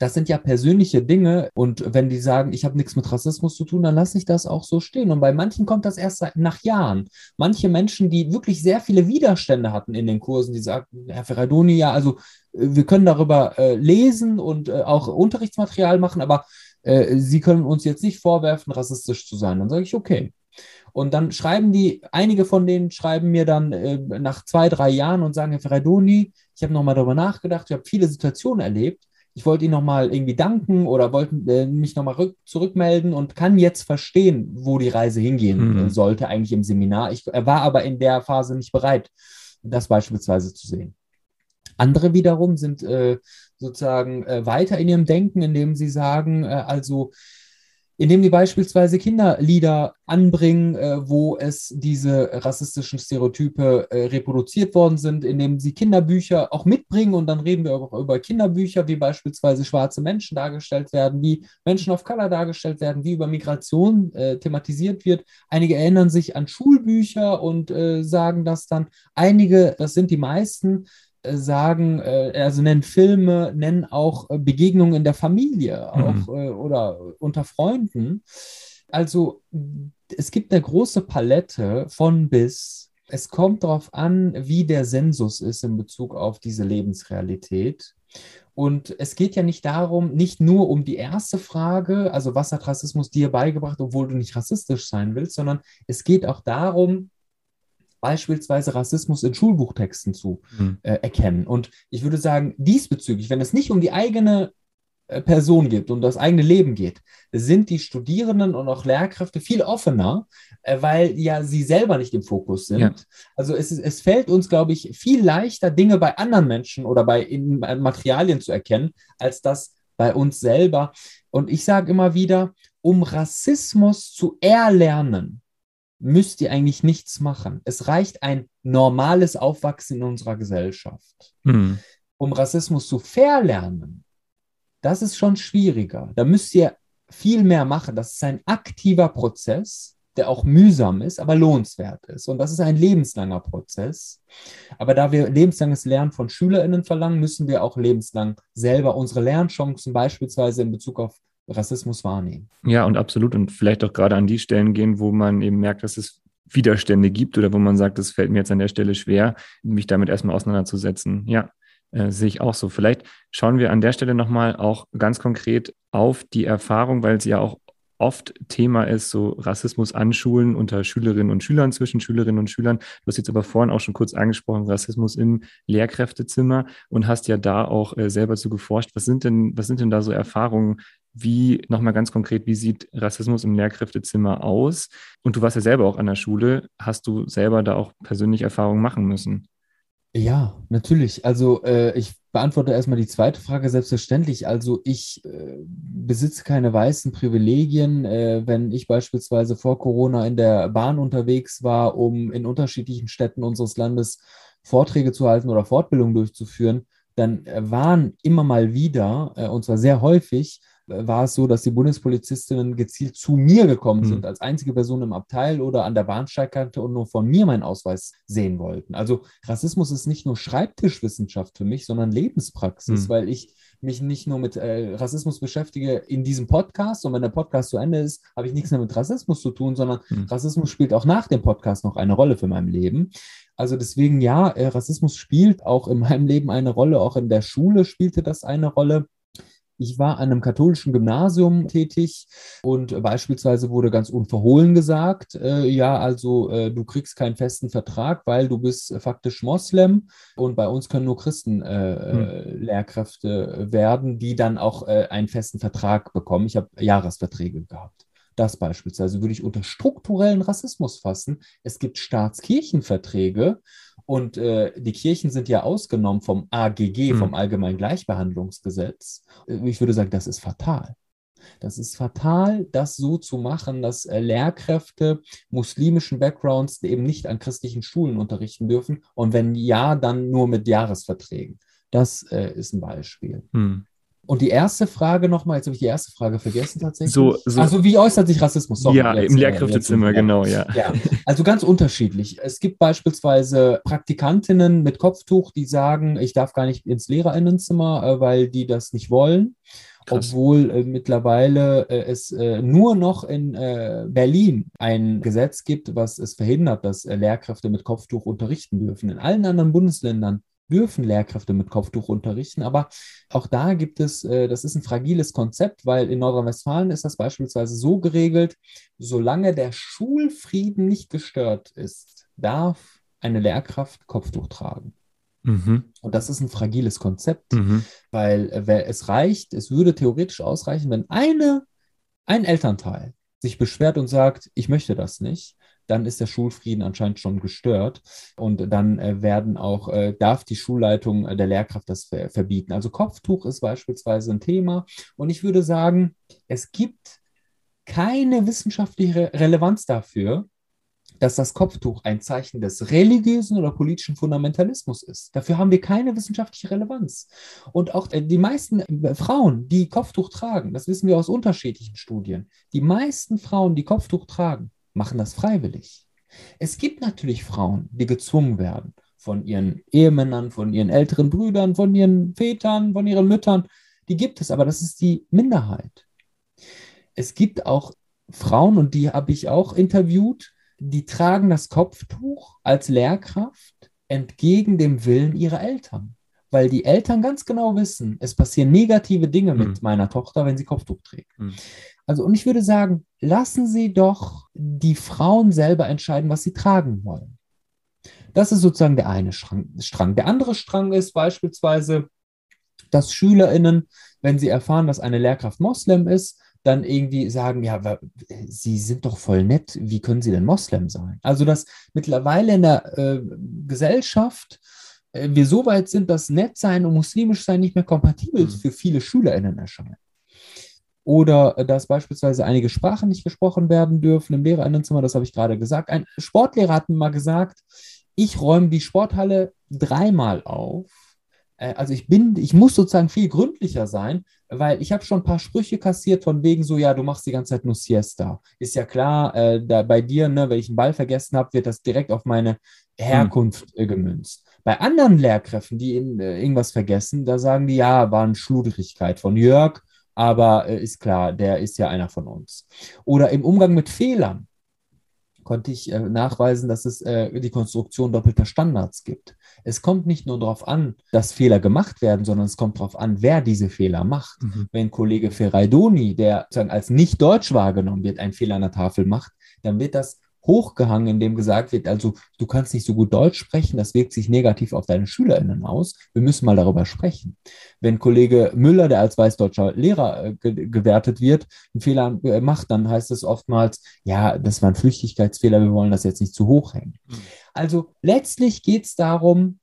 das sind ja persönliche Dinge. Und wenn die sagen, ich habe nichts mit Rassismus zu tun, dann lasse ich das auch so stehen. Und bei manchen kommt das erst nach Jahren. Manche Menschen, die wirklich sehr viele Widerstände hatten in den Kursen, die sagten, Herr Ferradoni, ja, also äh, wir können darüber äh, lesen und äh, auch Unterrichtsmaterial machen, aber äh, Sie können uns jetzt nicht vorwerfen, rassistisch zu sein. Dann sage ich, okay. Und dann schreiben die, einige von denen schreiben mir dann äh, nach zwei, drei Jahren und sagen, Herr Ferradoni, ich habe nochmal darüber nachgedacht, ich habe viele Situationen erlebt ich wollte Ihnen nochmal irgendwie danken oder wollte äh, mich nochmal zurückmelden und kann jetzt verstehen, wo die Reise hingehen mhm. sollte, eigentlich im Seminar. Ich war aber in der Phase nicht bereit, das beispielsweise zu sehen. Andere wiederum sind äh, sozusagen äh, weiter in ihrem Denken, indem sie sagen, äh, also indem die beispielsweise Kinderlieder anbringen, äh, wo es diese rassistischen Stereotype äh, reproduziert worden sind, indem sie Kinderbücher auch mitbringen und dann reden wir auch über Kinderbücher, wie beispielsweise schwarze Menschen dargestellt werden, wie Menschen of Color dargestellt werden, wie über Migration äh, thematisiert wird. Einige erinnern sich an Schulbücher und äh, sagen das dann. Einige, das sind die meisten, sagen, äh, also nennen Filme, nennen auch äh, Begegnungen in der Familie auch, mhm. oder unter Freunden. Also es gibt eine große Palette von bis. Es kommt darauf an, wie der Sensus ist in Bezug auf diese Lebensrealität. Und es geht ja nicht darum, nicht nur um die erste Frage, also was hat Rassismus dir beigebracht, obwohl du nicht rassistisch sein willst, sondern es geht auch darum, beispielsweise Rassismus in Schulbuchtexten zu mhm. äh, erkennen. Und ich würde sagen, diesbezüglich, wenn es nicht um die eigene äh, Person geht, um das eigene Leben geht, sind die Studierenden und auch Lehrkräfte viel offener, äh, weil ja sie selber nicht im Fokus sind. Ja. Also es, ist, es fällt uns, glaube ich, viel leichter, Dinge bei anderen Menschen oder bei in, bei Materialien zu erkennen, als das bei uns selber. Und ich sage immer wieder, um Rassismus zu erlernen, müsst ihr eigentlich nichts machen. Es reicht ein normales Aufwachsen in unserer Gesellschaft. Mhm. Um Rassismus zu verlernen, das ist schon schwieriger. Da müsst ihr viel mehr machen. Das ist ein aktiver Prozess, der auch mühsam ist, aber lohnenswert ist. Und das ist ein lebenslanger Prozess. Aber da wir lebenslanges Lernen von SchülerInnen verlangen, müssen wir auch lebenslang selber unsere Lernchancen beispielsweise in Bezug auf Rassismus wahrnehmen. Ja, und absolut. Und vielleicht auch gerade an die Stellen gehen, wo man eben merkt, dass es Widerstände gibt oder wo man sagt, es fällt mir jetzt an der Stelle schwer, mich damit erstmal auseinanderzusetzen. Ja, äh, sehe ich auch so. Vielleicht schauen wir an der Stelle nochmal auch ganz konkret auf die Erfahrung, weil sie ja auch oft Thema ist, so Rassismus an Schulen unter Schülerinnen und Schülern, zwischen Schülerinnen und Schülern. Du hast jetzt aber vorhin auch schon kurz angesprochen, Rassismus im Lehrkräftezimmer und hast ja da auch äh, selber zu geforscht. Was sind denn, was sind denn da so Erfahrungen, wie, nochmal ganz konkret, wie sieht Rassismus im Lehrkräftezimmer aus? Und du warst ja selber auch an der Schule. Hast du selber da auch persönlich Erfahrungen machen müssen? Ja, natürlich. Also äh, ich beantworte erstmal die zweite Frage selbstverständlich. Also ich äh, besitze keine weißen Privilegien. Äh, wenn ich beispielsweise vor Corona in der Bahn unterwegs war, um in unterschiedlichen Städten unseres Landes Vorträge zu halten oder Fortbildungen durchzuführen, dann waren immer mal wieder, äh, und zwar sehr häufig, war es so, dass die Bundespolizistinnen gezielt zu mir gekommen sind, mhm. als einzige Person im Abteil oder an der Bahnsteigkante und nur von mir meinen Ausweis sehen wollten. Also Rassismus ist nicht nur Schreibtischwissenschaft für mich, sondern Lebenspraxis, mhm. weil ich mich nicht nur mit äh, Rassismus beschäftige in diesem Podcast und wenn der Podcast zu Ende ist, habe ich nichts mehr mit Rassismus zu tun, sondern mhm. Rassismus spielt auch nach dem Podcast noch eine Rolle für mein Leben. Also deswegen ja, äh, Rassismus spielt auch in meinem Leben eine Rolle, auch in der Schule spielte das eine Rolle. Ich war an einem katholischen Gymnasium tätig und beispielsweise wurde ganz unverhohlen gesagt, äh, ja, also äh, du kriegst keinen festen Vertrag, weil du bist faktisch Moslem und bei uns können nur Christen äh, hm. Lehrkräfte werden, die dann auch äh, einen festen Vertrag bekommen. Ich habe Jahresverträge gehabt. Das beispielsweise würde ich unter strukturellen Rassismus fassen. Es gibt Staatskirchenverträge und äh, die Kirchen sind ja ausgenommen vom AGG, mhm. vom Allgemeinen Gleichbehandlungsgesetz. Äh, ich würde sagen, das ist fatal. Das ist fatal, das so zu machen, dass äh, Lehrkräfte muslimischen Backgrounds eben nicht an christlichen Schulen unterrichten dürfen. Und wenn ja, dann nur mit Jahresverträgen. Das äh, ist ein Beispiel. Hm. Und die erste Frage nochmal, jetzt habe ich die erste Frage vergessen tatsächlich. So, so. Also wie äußert sich Rassismus? Sorry, ja, im Lehrkräftezimmer, genau, ja. ja. Also ganz unterschiedlich. Es gibt beispielsweise Praktikantinnen mit Kopftuch, die sagen, ich darf gar nicht ins Lehrerinnenzimmer, äh, weil die das nicht wollen. Krass. obwohl äh, mittlerweile äh, es äh, nur noch in äh, Berlin ein Gesetz gibt, was es verhindert, dass äh, Lehrkräfte mit Kopftuch unterrichten dürfen. In allen anderen Bundesländern dürfen Lehrkräfte mit Kopftuch unterrichten, aber auch da gibt es, äh, das ist ein fragiles Konzept, weil in Nordrhein-Westfalen ist das beispielsweise so geregelt, solange der Schulfrieden nicht gestört ist, darf eine Lehrkraft Kopftuch tragen. Mhm. Und das ist ein fragiles Konzept, mhm. weil äh, es reicht, es würde theoretisch ausreichen, wenn eine, ein Elternteil sich beschwert und sagt, ich möchte das nicht, dann ist der Schulfrieden anscheinend schon gestört und dann äh, werden auch, äh, darf die Schulleitung äh, der Lehrkraft das ver verbieten. Also Kopftuch ist beispielsweise ein Thema und ich würde sagen, es gibt keine wissenschaftliche Relevanz dafür, dass das Kopftuch ein Zeichen des religiösen oder politischen Fundamentalismus ist. Dafür haben wir keine wissenschaftliche Relevanz. Und auch die meisten Frauen, die Kopftuch tragen, das wissen wir aus unterschiedlichen Studien, die meisten Frauen, die Kopftuch tragen, machen das freiwillig. Es gibt natürlich Frauen, die gezwungen werden von ihren Ehemännern, von ihren älteren Brüdern, von ihren Vätern, von ihren Müttern. Die gibt es, aber das ist die Minderheit. Es gibt auch Frauen, und die habe ich auch interviewt, die tragen das Kopftuch als Lehrkraft entgegen dem Willen ihrer Eltern. Weil die Eltern ganz genau wissen, es passieren negative Dinge mhm. mit meiner Tochter, wenn sie Kopftuch trägt. Mhm. Also, und ich würde sagen, lassen Sie doch die Frauen selber entscheiden, was sie tragen wollen. Das ist sozusagen der eine Strang. Der andere Strang ist beispielsweise, dass SchülerInnen, wenn sie erfahren, dass eine Lehrkraft Moslem ist, dann irgendwie sagen, ja, Sie sind doch voll nett, wie können Sie denn Moslem sein? Also, dass mittlerweile in der äh, Gesellschaft wir so weit sind, dass Nettsein und muslimisch sein nicht mehr kompatibel mhm. für viele SchülerInnen erscheinen. Oder äh, dass beispielsweise einige Sprachen nicht gesprochen werden dürfen im Lehrerinnenzimmer, das habe ich gerade gesagt. Ein Sportlehrer hat mir mal gesagt, ich räume die Sporthalle dreimal auf äh, also ich bin, ich muss sozusagen viel gründlicher sein, weil ich habe schon ein paar Sprüche kassiert von wegen so, ja, du machst die ganze Zeit nur Siesta. Ist ja klar, äh, da bei dir, ne, wenn ich einen Ball vergessen habe, wird das direkt auf meine Herkunft äh, gemünzt. Bei anderen Lehrkräften, die in, äh, irgendwas vergessen, da sagen die, ja, war eine Schludrigkeit von Jörg, aber äh, ist klar, der ist ja einer von uns. Oder im Umgang mit Fehlern konnte ich äh, nachweisen, dass es äh, die Konstruktion doppelter Standards gibt. Es kommt nicht nur darauf an, dass Fehler gemacht werden, sondern es kommt darauf an, wer diese Fehler macht. Mhm. Wenn Kollege Ferraidoni, der sozusagen als nicht deutsch wahrgenommen wird, einen Fehler an der Tafel macht, dann wird das hochgehangen, in dem gesagt wird, also du kannst nicht so gut Deutsch sprechen, das wirkt sich negativ auf deine SchülerInnen aus. Wir müssen mal darüber sprechen. Wenn Kollege Müller, der als weißdeutscher Lehrer äh, ge gewertet wird, einen Fehler äh, macht, dann heißt es oftmals, ja, das war ein Flüchtigkeitsfehler, wir wollen das jetzt nicht zu hoch hängen. Mhm. Also letztlich geht es darum,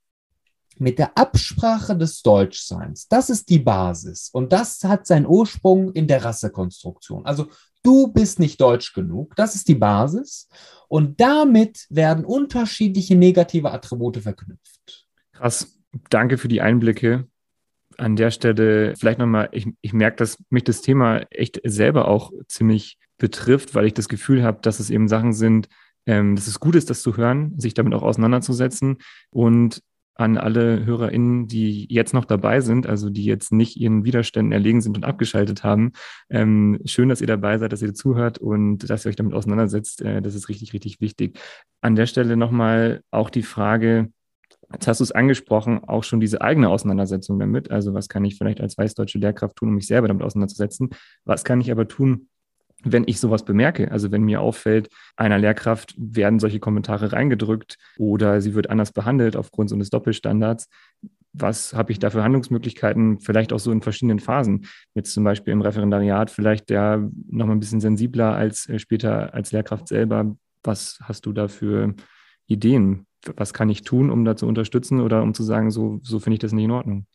mit der Absprache des Deutschseins. Das ist die Basis. Und das hat seinen Ursprung in der Rassekonstruktion. Also du bist nicht deutsch genug. Das ist die Basis. Und damit werden unterschiedliche negative Attribute verknüpft. Krass. Danke für die Einblicke. An der Stelle vielleicht nochmal, ich, ich merke, dass mich das Thema echt selber auch ziemlich betrifft, weil ich das Gefühl habe, dass es eben Sachen sind, ähm, dass es gut ist, das zu hören, sich damit auch auseinanderzusetzen und an alle HörerInnen, die jetzt noch dabei sind, also die jetzt nicht ihren Widerständen erlegen sind und abgeschaltet haben. Ähm, schön, dass ihr dabei seid, dass ihr zuhört und dass ihr euch damit auseinandersetzt. Äh, das ist richtig, richtig wichtig. An der Stelle nochmal auch die Frage, Jetzt hast du es angesprochen, auch schon diese eigene Auseinandersetzung damit. Also was kann ich vielleicht als weißdeutsche Lehrkraft tun, um mich selber damit auseinanderzusetzen? Was kann ich aber tun, wenn ich sowas bemerke, also wenn mir auffällt, einer Lehrkraft werden solche Kommentare reingedrückt oder sie wird anders behandelt aufgrund so eines Doppelstandards, was habe ich da für Handlungsmöglichkeiten, vielleicht auch so in verschiedenen Phasen, jetzt zum Beispiel im Referendariat, vielleicht ja nochmal ein bisschen sensibler als äh, später als Lehrkraft selber. Was hast du da für Ideen? Was kann ich tun, um da zu unterstützen oder um zu sagen, so, so finde ich das nicht in Ordnung?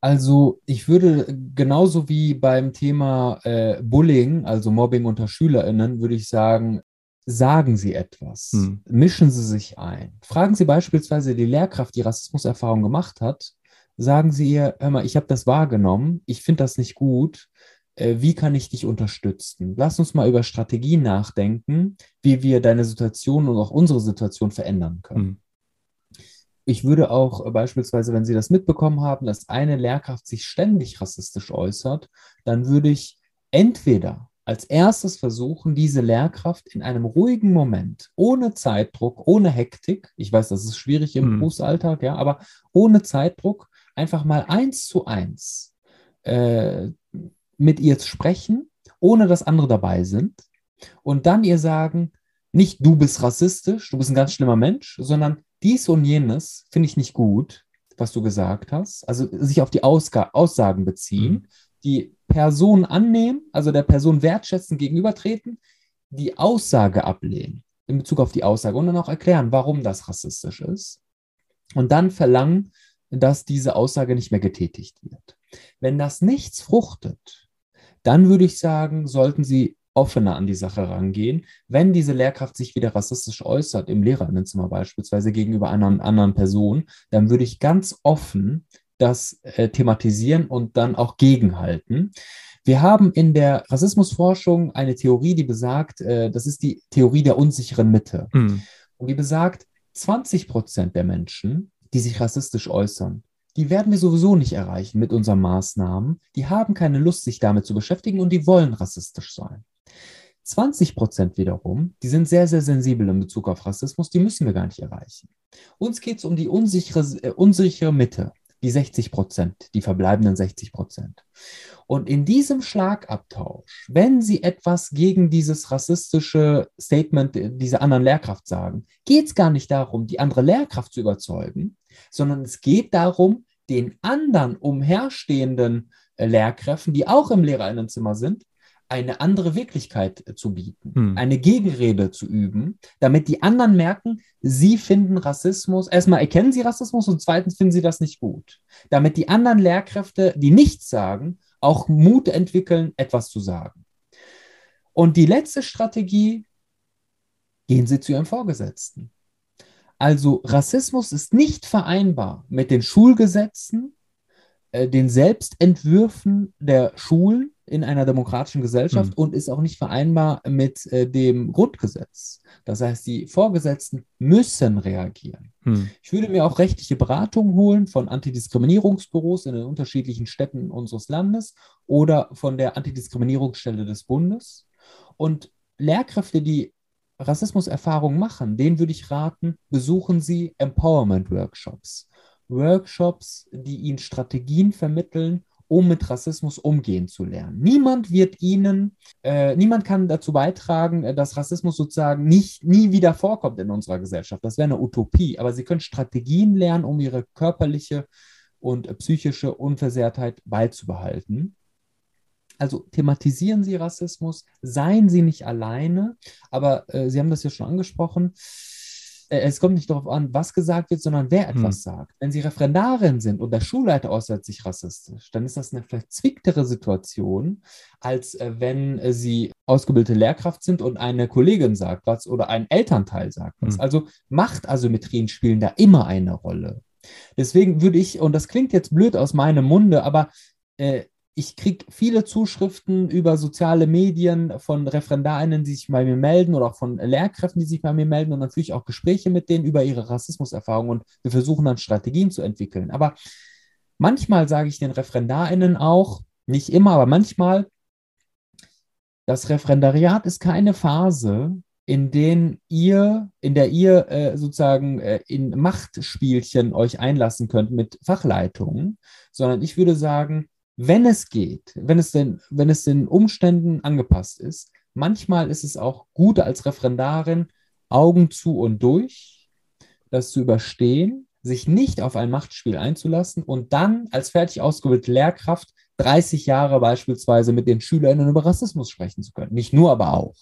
Also ich würde genauso wie beim Thema äh, Bullying, also Mobbing unter Schülerinnen, würde ich sagen, sagen Sie etwas, hm. mischen Sie sich ein. Fragen Sie beispielsweise die Lehrkraft, die Rassismuserfahrung gemacht hat, sagen Sie ihr, hör mal, ich habe das wahrgenommen, ich finde das nicht gut, äh, wie kann ich dich unterstützen? Lass uns mal über Strategien nachdenken, wie wir deine Situation und auch unsere Situation verändern können. Hm ich würde auch äh, beispielsweise, wenn Sie das mitbekommen haben, dass eine Lehrkraft sich ständig rassistisch äußert, dann würde ich entweder als erstes versuchen, diese Lehrkraft in einem ruhigen Moment, ohne Zeitdruck, ohne Hektik, ich weiß, das ist schwierig im mhm. Berufsalltag, ja, aber ohne Zeitdruck, einfach mal eins zu eins äh, mit ihr zu sprechen, ohne dass andere dabei sind und dann ihr sagen, nicht du bist rassistisch, du bist ein ganz schlimmer Mensch, sondern dies und jenes finde ich nicht gut, was du gesagt hast. Also sich auf die Ausga Aussagen beziehen, mhm. die Person annehmen, also der Person wertschätzen gegenübertreten, die Aussage ablehnen in Bezug auf die Aussage und dann auch erklären, warum das rassistisch ist. Und dann verlangen, dass diese Aussage nicht mehr getätigt wird. Wenn das nichts fruchtet, dann würde ich sagen, sollten Sie offener an die Sache rangehen. Wenn diese Lehrkraft sich wieder rassistisch äußert, im Lehrerinnenzimmer beispielsweise gegenüber einer anderen Person, dann würde ich ganz offen das äh, thematisieren und dann auch gegenhalten. Wir haben in der Rassismusforschung eine Theorie, die besagt, äh, das ist die Theorie der unsicheren Mitte. Mhm. Und die besagt, 20 Prozent der Menschen, die sich rassistisch äußern, die werden wir sowieso nicht erreichen mit unseren Maßnahmen. Die haben keine Lust, sich damit zu beschäftigen und die wollen rassistisch sein. 20 Prozent wiederum, die sind sehr, sehr sensibel in Bezug auf Rassismus, die müssen wir gar nicht erreichen. Uns geht es um die unsichere, äh, unsichere Mitte, die 60 Prozent, die verbleibenden 60 Prozent. Und in diesem Schlagabtausch, wenn Sie etwas gegen dieses rassistische Statement dieser anderen Lehrkraft sagen, geht es gar nicht darum, die andere Lehrkraft zu überzeugen, sondern es geht darum, den anderen umherstehenden äh, Lehrkräften, die auch im Lehrerinnenzimmer sind, eine andere Wirklichkeit äh, zu bieten, hm. eine Gegenrede zu üben, damit die anderen merken, sie finden Rassismus, erstmal erkennen sie Rassismus und zweitens finden sie das nicht gut. Damit die anderen Lehrkräfte, die nichts sagen, auch Mut entwickeln, etwas zu sagen. Und die letzte Strategie, gehen Sie zu Ihrem Vorgesetzten. Also Rassismus ist nicht vereinbar mit den Schulgesetzen, äh, den Selbstentwürfen der Schulen in einer demokratischen Gesellschaft mhm. und ist auch nicht vereinbar mit äh, dem Grundgesetz. Das heißt, die Vorgesetzten müssen reagieren. Mhm. Ich würde mir auch rechtliche Beratung holen von Antidiskriminierungsbüros in den unterschiedlichen Städten unseres Landes oder von der Antidiskriminierungsstelle des Bundes. Und Lehrkräfte, die Rassismuserfahrungen machen, denen würde ich raten, besuchen Sie Empowerment-Workshops. Workshops, die Ihnen Strategien vermitteln, um mit Rassismus umgehen zu lernen. Niemand wird ihnen, äh, niemand kann dazu beitragen, äh, dass Rassismus sozusagen nicht, nie wieder vorkommt in unserer Gesellschaft. Das wäre eine Utopie. Aber sie können Strategien lernen, um ihre körperliche und psychische Unversehrtheit beizubehalten. Also thematisieren Sie Rassismus, seien Sie nicht alleine, aber äh, Sie haben das ja schon angesprochen äh, es kommt nicht darauf an, was gesagt wird, sondern wer etwas hm. sagt. Wenn Sie Referendarin sind und der Schulleiter äußert sich rassistisch, dann ist das eine verzwicktere Situation, als äh, wenn äh, Sie ausgebildete Lehrkraft sind und eine Kollegin sagt was oder ein Elternteil sagt was. Hm. Also Machtasymmetrien spielen da immer eine Rolle. Deswegen würde ich, und das klingt jetzt blöd aus meinem Munde, aber äh, ich kriege viele Zuschriften über soziale Medien von ReferendarInnen, die sich bei mir melden oder auch von Lehrkräften, die sich bei mir melden und dann führe ich auch Gespräche mit denen über ihre Rassismuserfahrungen und wir versuchen dann Strategien zu entwickeln. Aber manchmal sage ich den ReferendarInnen auch, nicht immer, aber manchmal, das Referendariat ist keine Phase, in denen ihr, in der ihr äh, sozusagen äh, in Machtspielchen euch einlassen könnt mit Fachleitungen, sondern ich würde sagen, wenn es geht, wenn es, denn, wenn es den Umständen angepasst ist, manchmal ist es auch gut als Referendarin, Augen zu und durch, das zu überstehen, sich nicht auf ein Machtspiel einzulassen und dann als fertig ausgebildete Lehrkraft 30 Jahre beispielsweise mit den SchülerInnen über Rassismus sprechen zu können. Nicht nur, aber auch.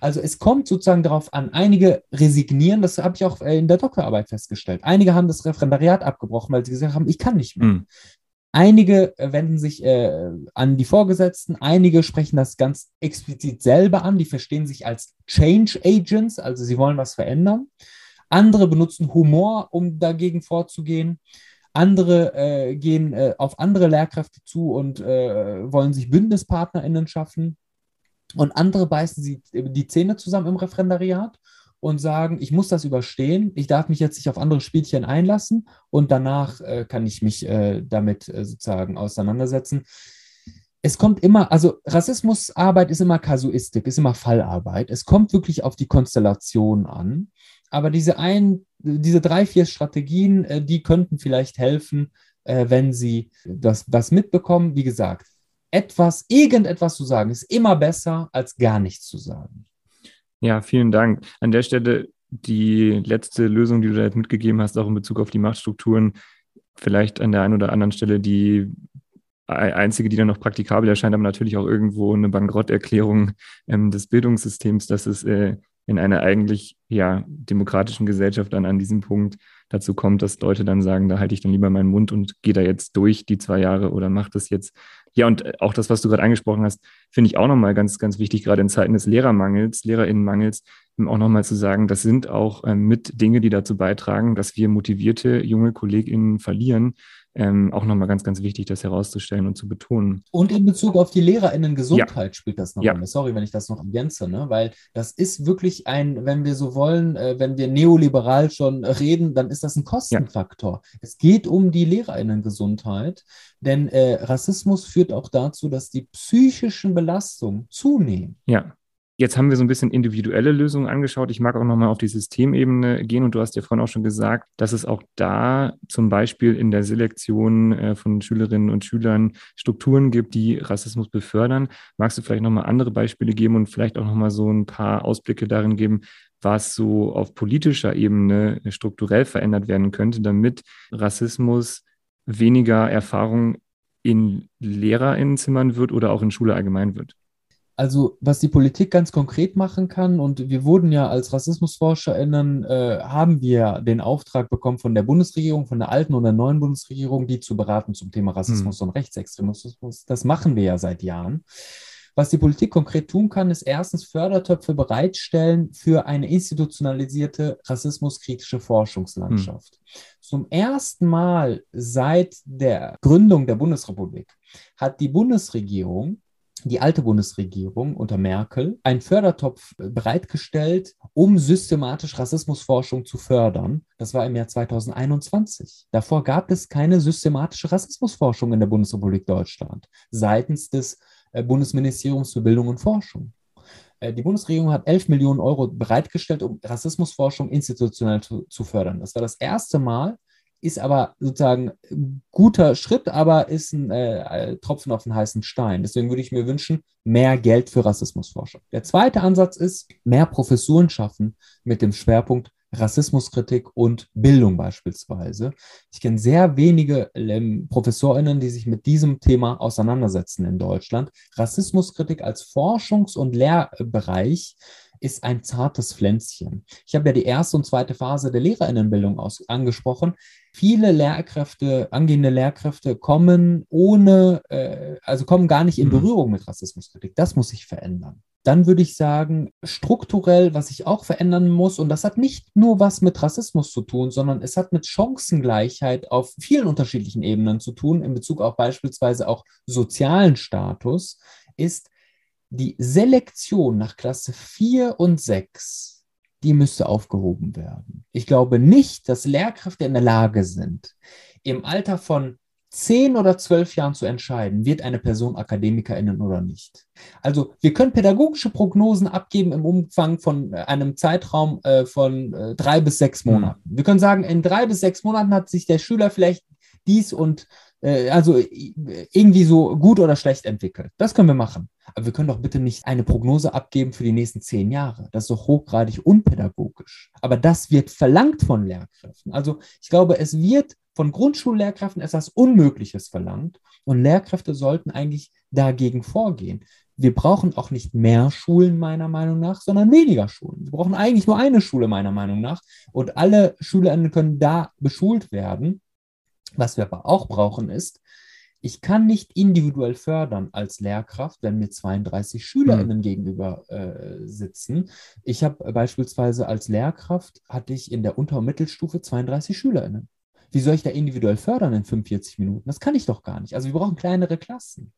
Also es kommt sozusagen darauf an, einige resignieren, das habe ich auch in der Doktorarbeit festgestellt. Einige haben das Referendariat abgebrochen, weil sie gesagt haben, ich kann nicht mehr. Mhm. Einige äh, wenden sich äh, an die Vorgesetzten, einige sprechen das ganz explizit selber an, die verstehen sich als Change Agents, also sie wollen was verändern. Andere benutzen Humor, um dagegen vorzugehen. Andere äh, gehen äh, auf andere Lehrkräfte zu und äh, wollen sich BündnispartnerInnen schaffen. Und andere beißen sie die Zähne zusammen im Referendariat und sagen, ich muss das überstehen, ich darf mich jetzt nicht auf andere Spielchen einlassen und danach äh, kann ich mich äh, damit äh, sozusagen auseinandersetzen. Es kommt immer, also Rassismusarbeit ist immer Kasuistik, ist immer Fallarbeit. Es kommt wirklich auf die Konstellation an. Aber diese ein, diese drei, vier Strategien, äh, die könnten vielleicht helfen, äh, wenn sie das, was mitbekommen. Wie gesagt, etwas, irgendetwas zu sagen, ist immer besser, als gar nichts zu sagen. Ja, vielen Dank. An der Stelle die letzte Lösung, die du da jetzt mitgegeben hast, auch in Bezug auf die Machtstrukturen, vielleicht an der einen oder anderen Stelle die einzige, die dann noch praktikabel erscheint, aber natürlich auch irgendwo eine Bankrotterklärung ähm, des Bildungssystems, dass es äh, in einer eigentlich ja demokratischen Gesellschaft dann an diesem Punkt dazu kommt, dass Leute dann sagen, da halte ich dann lieber meinen Mund und gehe da jetzt durch die zwei Jahre oder mache das jetzt. Ja, und äh, auch das, was du gerade angesprochen hast, finde ich auch nochmal ganz, ganz wichtig, gerade in Zeiten des Lehrermangels, Lehrerinnenmangels, auch nochmal zu sagen, das sind auch ähm, mit Dinge, die dazu beitragen, dass wir motivierte junge KollegInnen verlieren, ähm, auch nochmal ganz, ganz wichtig, das herauszustellen und zu betonen. Und in Bezug auf die LehrerInnen-Gesundheit ja. spielt das noch ja. eine. Sorry, wenn ich das noch ergänze, ne? weil das ist wirklich ein, wenn wir so wollen, äh, wenn wir neoliberal schon reden, dann ist das ein Kostenfaktor. Ja. Es geht um die LehrerInnen-Gesundheit, denn äh, Rassismus führt auch dazu, dass die psychischen Belastungen zunehmen. Ja. Jetzt haben wir so ein bisschen individuelle Lösungen angeschaut. Ich mag auch nochmal auf die Systemebene gehen und du hast ja vorhin auch schon gesagt, dass es auch da zum Beispiel in der Selektion äh, von Schülerinnen und Schülern Strukturen gibt, die Rassismus befördern. Magst du vielleicht nochmal andere Beispiele geben und vielleicht auch nochmal so ein paar Ausblicke darin geben, was so auf politischer Ebene strukturell verändert werden könnte, damit Rassismus weniger Erfahrung in Lehrerinnenzimmern wird oder auch in Schule allgemein wird? Also, was die Politik ganz konkret machen kann, und wir wurden ja als RassismusforscherInnen, äh, haben wir den Auftrag bekommen von der Bundesregierung, von der alten und der neuen Bundesregierung, die zu beraten zum Thema Rassismus hm. und Rechtsextremismus. Das machen wir ja seit Jahren. Was die Politik konkret tun kann, ist erstens Fördertöpfe bereitstellen für eine institutionalisierte rassismuskritische Forschungslandschaft. Hm. Zum ersten Mal seit der Gründung der Bundesrepublik hat die Bundesregierung die alte Bundesregierung unter Merkel einen Fördertopf äh, bereitgestellt, um systematisch Rassismusforschung zu fördern. Das war im Jahr 2021. Davor gab es keine systematische Rassismusforschung in der Bundesrepublik Deutschland seitens des äh, Bundesministeriums für Bildung und Forschung. Äh, die Bundesregierung hat 11 Millionen Euro bereitgestellt, um Rassismusforschung institutionell zu, zu fördern. Das war das erste Mal, ist aber sozusagen ein guter Schritt, aber ist ein äh, Tropfen auf den heißen Stein. Deswegen würde ich mir wünschen, mehr Geld für Rassismusforschung. Der zweite Ansatz ist, mehr Professuren schaffen mit dem Schwerpunkt Rassismuskritik und Bildung beispielsweise. Ich kenne sehr wenige ähm, ProfessorInnen, die sich mit diesem Thema auseinandersetzen in Deutschland. Rassismuskritik als Forschungs- und Lehrbereich ist ein zartes Pflänzchen. Ich habe ja die erste und zweite Phase der Lehrerinnenbildung aus, angesprochen. Viele Lehrkräfte, angehende Lehrkräfte kommen ohne, äh, also kommen gar nicht in mhm. Berührung mit Rassismuskritik. Das muss sich verändern. Dann würde ich sagen, strukturell, was sich auch verändern muss, und das hat nicht nur was mit Rassismus zu tun, sondern es hat mit Chancengleichheit auf vielen unterschiedlichen Ebenen zu tun, in Bezug auf beispielsweise auch sozialen Status, ist die Selektion nach Klasse 4 und 6, die müsste aufgehoben werden. Ich glaube nicht, dass Lehrkräfte in der Lage sind, im Alter von 10 oder 12 Jahren zu entscheiden, wird eine Person Akademikerin oder nicht. Also wir können pädagogische Prognosen abgeben im Umfang von äh, einem Zeitraum äh, von äh, drei bis sechs hm. Monaten. Wir können sagen, in drei bis sechs Monaten hat sich der Schüler vielleicht dies und äh, also irgendwie so gut oder schlecht entwickelt. Das können wir machen. Aber wir können doch bitte nicht eine Prognose abgeben für die nächsten zehn Jahre. Das ist doch hochgradig unpädagogisch. Aber das wird verlangt von Lehrkräften. Also ich glaube, es wird von Grundschullehrkräften etwas Unmögliches verlangt und Lehrkräfte sollten eigentlich dagegen vorgehen. Wir brauchen auch nicht mehr Schulen meiner Meinung nach, sondern weniger Schulen. Wir brauchen eigentlich nur eine Schule meiner Meinung nach und alle Schülerinnen können da beschult werden was wir aber auch brauchen ist, ich kann nicht individuell fördern als Lehrkraft, wenn mir 32 SchülerInnen mhm. gegenüber äh, sitzen. Ich habe beispielsweise als Lehrkraft hatte ich in der Unter- und Mittelstufe 32 SchülerInnen. Wie soll ich da individuell fördern in 45 Minuten? Das kann ich doch gar nicht. Also wir brauchen kleinere Klassen.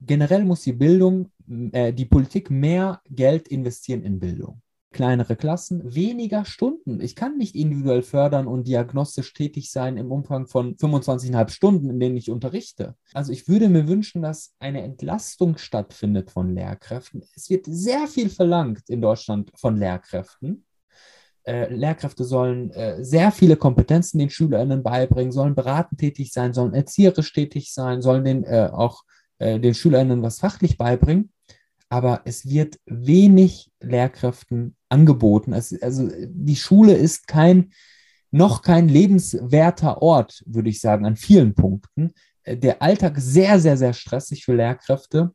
Generell muss die Bildung, äh, die Politik mehr Geld investieren in Bildung. Kleinere Klassen, weniger Stunden. Ich kann nicht individuell fördern und diagnostisch tätig sein im Umfang von 25,5 Stunden, in denen ich unterrichte. Also ich würde mir wünschen, dass eine Entlastung stattfindet von Lehrkräften. Es wird sehr viel verlangt in Deutschland von Lehrkräften. Äh, Lehrkräfte sollen äh, sehr viele Kompetenzen den SchülerInnen beibringen, sollen beratend tätig sein, sollen erzieherisch tätig sein, sollen den, äh, auch den SchülerInnen was fachlich beibringen aber es wird wenig Lehrkräften angeboten. Es, also die Schule ist kein, noch kein lebenswerter Ort, würde ich sagen, an vielen Punkten. Äh, der Alltag sehr, sehr, sehr stressig für Lehrkräfte.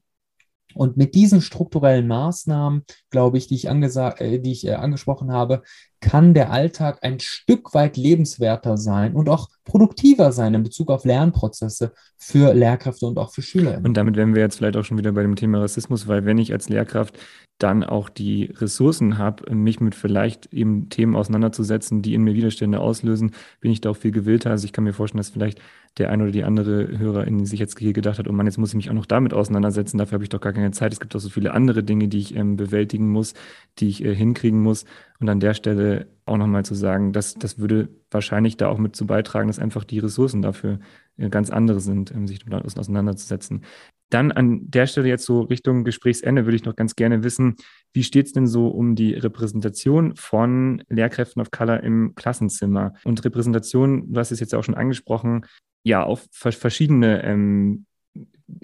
Und mit diesen strukturellen Maßnahmen, glaube ich, die ich, äh, die ich äh, angesprochen habe, kann der Alltag ein Stück weit lebenswerter sein und auch produktiver sein in Bezug auf Lernprozesse für Lehrkräfte und auch für Schüler. Und damit wären wir jetzt vielleicht auch schon wieder bei dem Thema Rassismus, weil wenn ich als Lehrkraft dann auch die Ressourcen habe, mich mit vielleicht eben Themen auseinanderzusetzen, die in mir Widerstände auslösen, bin ich da auch viel gewillter. Also ich kann mir vorstellen, dass vielleicht der eine oder die andere Hörerin sich jetzt hier gedacht hat, oh Mann, jetzt muss ich mich auch noch damit auseinandersetzen, dafür habe ich doch gar keine Zeit. Es gibt auch so viele andere Dinge, die ich ähm, bewältigen muss, die ich äh, hinkriegen muss. Und an der Stelle auch nochmal zu sagen, dass das würde wahrscheinlich da auch mit zu beitragen, dass einfach die Ressourcen dafür äh, ganz andere sind, um sich damit auseinanderzusetzen. Dann an der Stelle jetzt so Richtung Gesprächsende würde ich noch ganz gerne wissen, wie steht es denn so um die Repräsentation von Lehrkräften of Color im Klassenzimmer? Und Repräsentation, du hast es jetzt auch schon angesprochen, ja, auf verschiedene, ähm,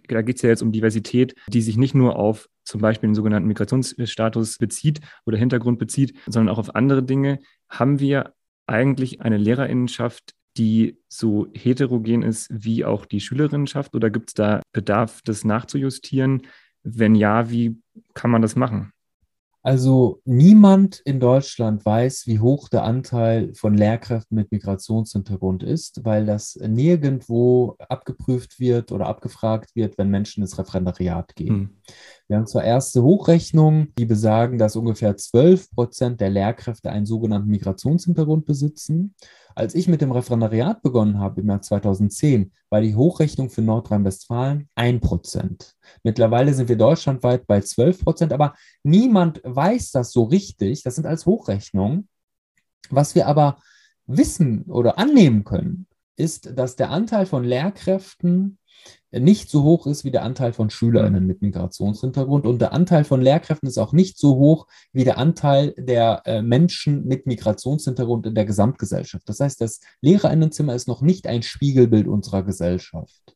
da geht es ja jetzt um Diversität, die sich nicht nur auf zum Beispiel den sogenannten Migrationsstatus bezieht oder Hintergrund bezieht, sondern auch auf andere Dinge. Haben wir eigentlich eine Lehrerinnenschaft, die so heterogen ist wie auch die Schülerinnenschaft oder gibt es da Bedarf, das nachzujustieren? Wenn ja, wie kann man das machen? Also niemand in Deutschland weiß, wie hoch der Anteil von Lehrkräften mit Migrationshintergrund ist, weil das nirgendwo abgeprüft wird oder abgefragt wird, wenn Menschen ins Referendariat gehen. Hm. Wir haben zwar erste Hochrechnungen, die besagen, dass ungefähr 12 Prozent der Lehrkräfte einen sogenannten Migrationshintergrund besitzen. Als ich mit dem Referendariat begonnen habe im Jahr 2010, war die Hochrechnung für Nordrhein-Westfalen 1%. Mittlerweile sind wir deutschlandweit bei 12%, aber niemand weiß das so richtig. Das sind als Hochrechnungen. Was wir aber wissen oder annehmen können, ist, dass der Anteil von Lehrkräften nicht so hoch ist wie der Anteil von SchülerInnen mhm. mit Migrationshintergrund. Und der Anteil von Lehrkräften ist auch nicht so hoch wie der Anteil der äh, Menschen mit Migrationshintergrund in der Gesamtgesellschaft. Das heißt, das LehrerInnenzimmer ist noch nicht ein Spiegelbild unserer Gesellschaft.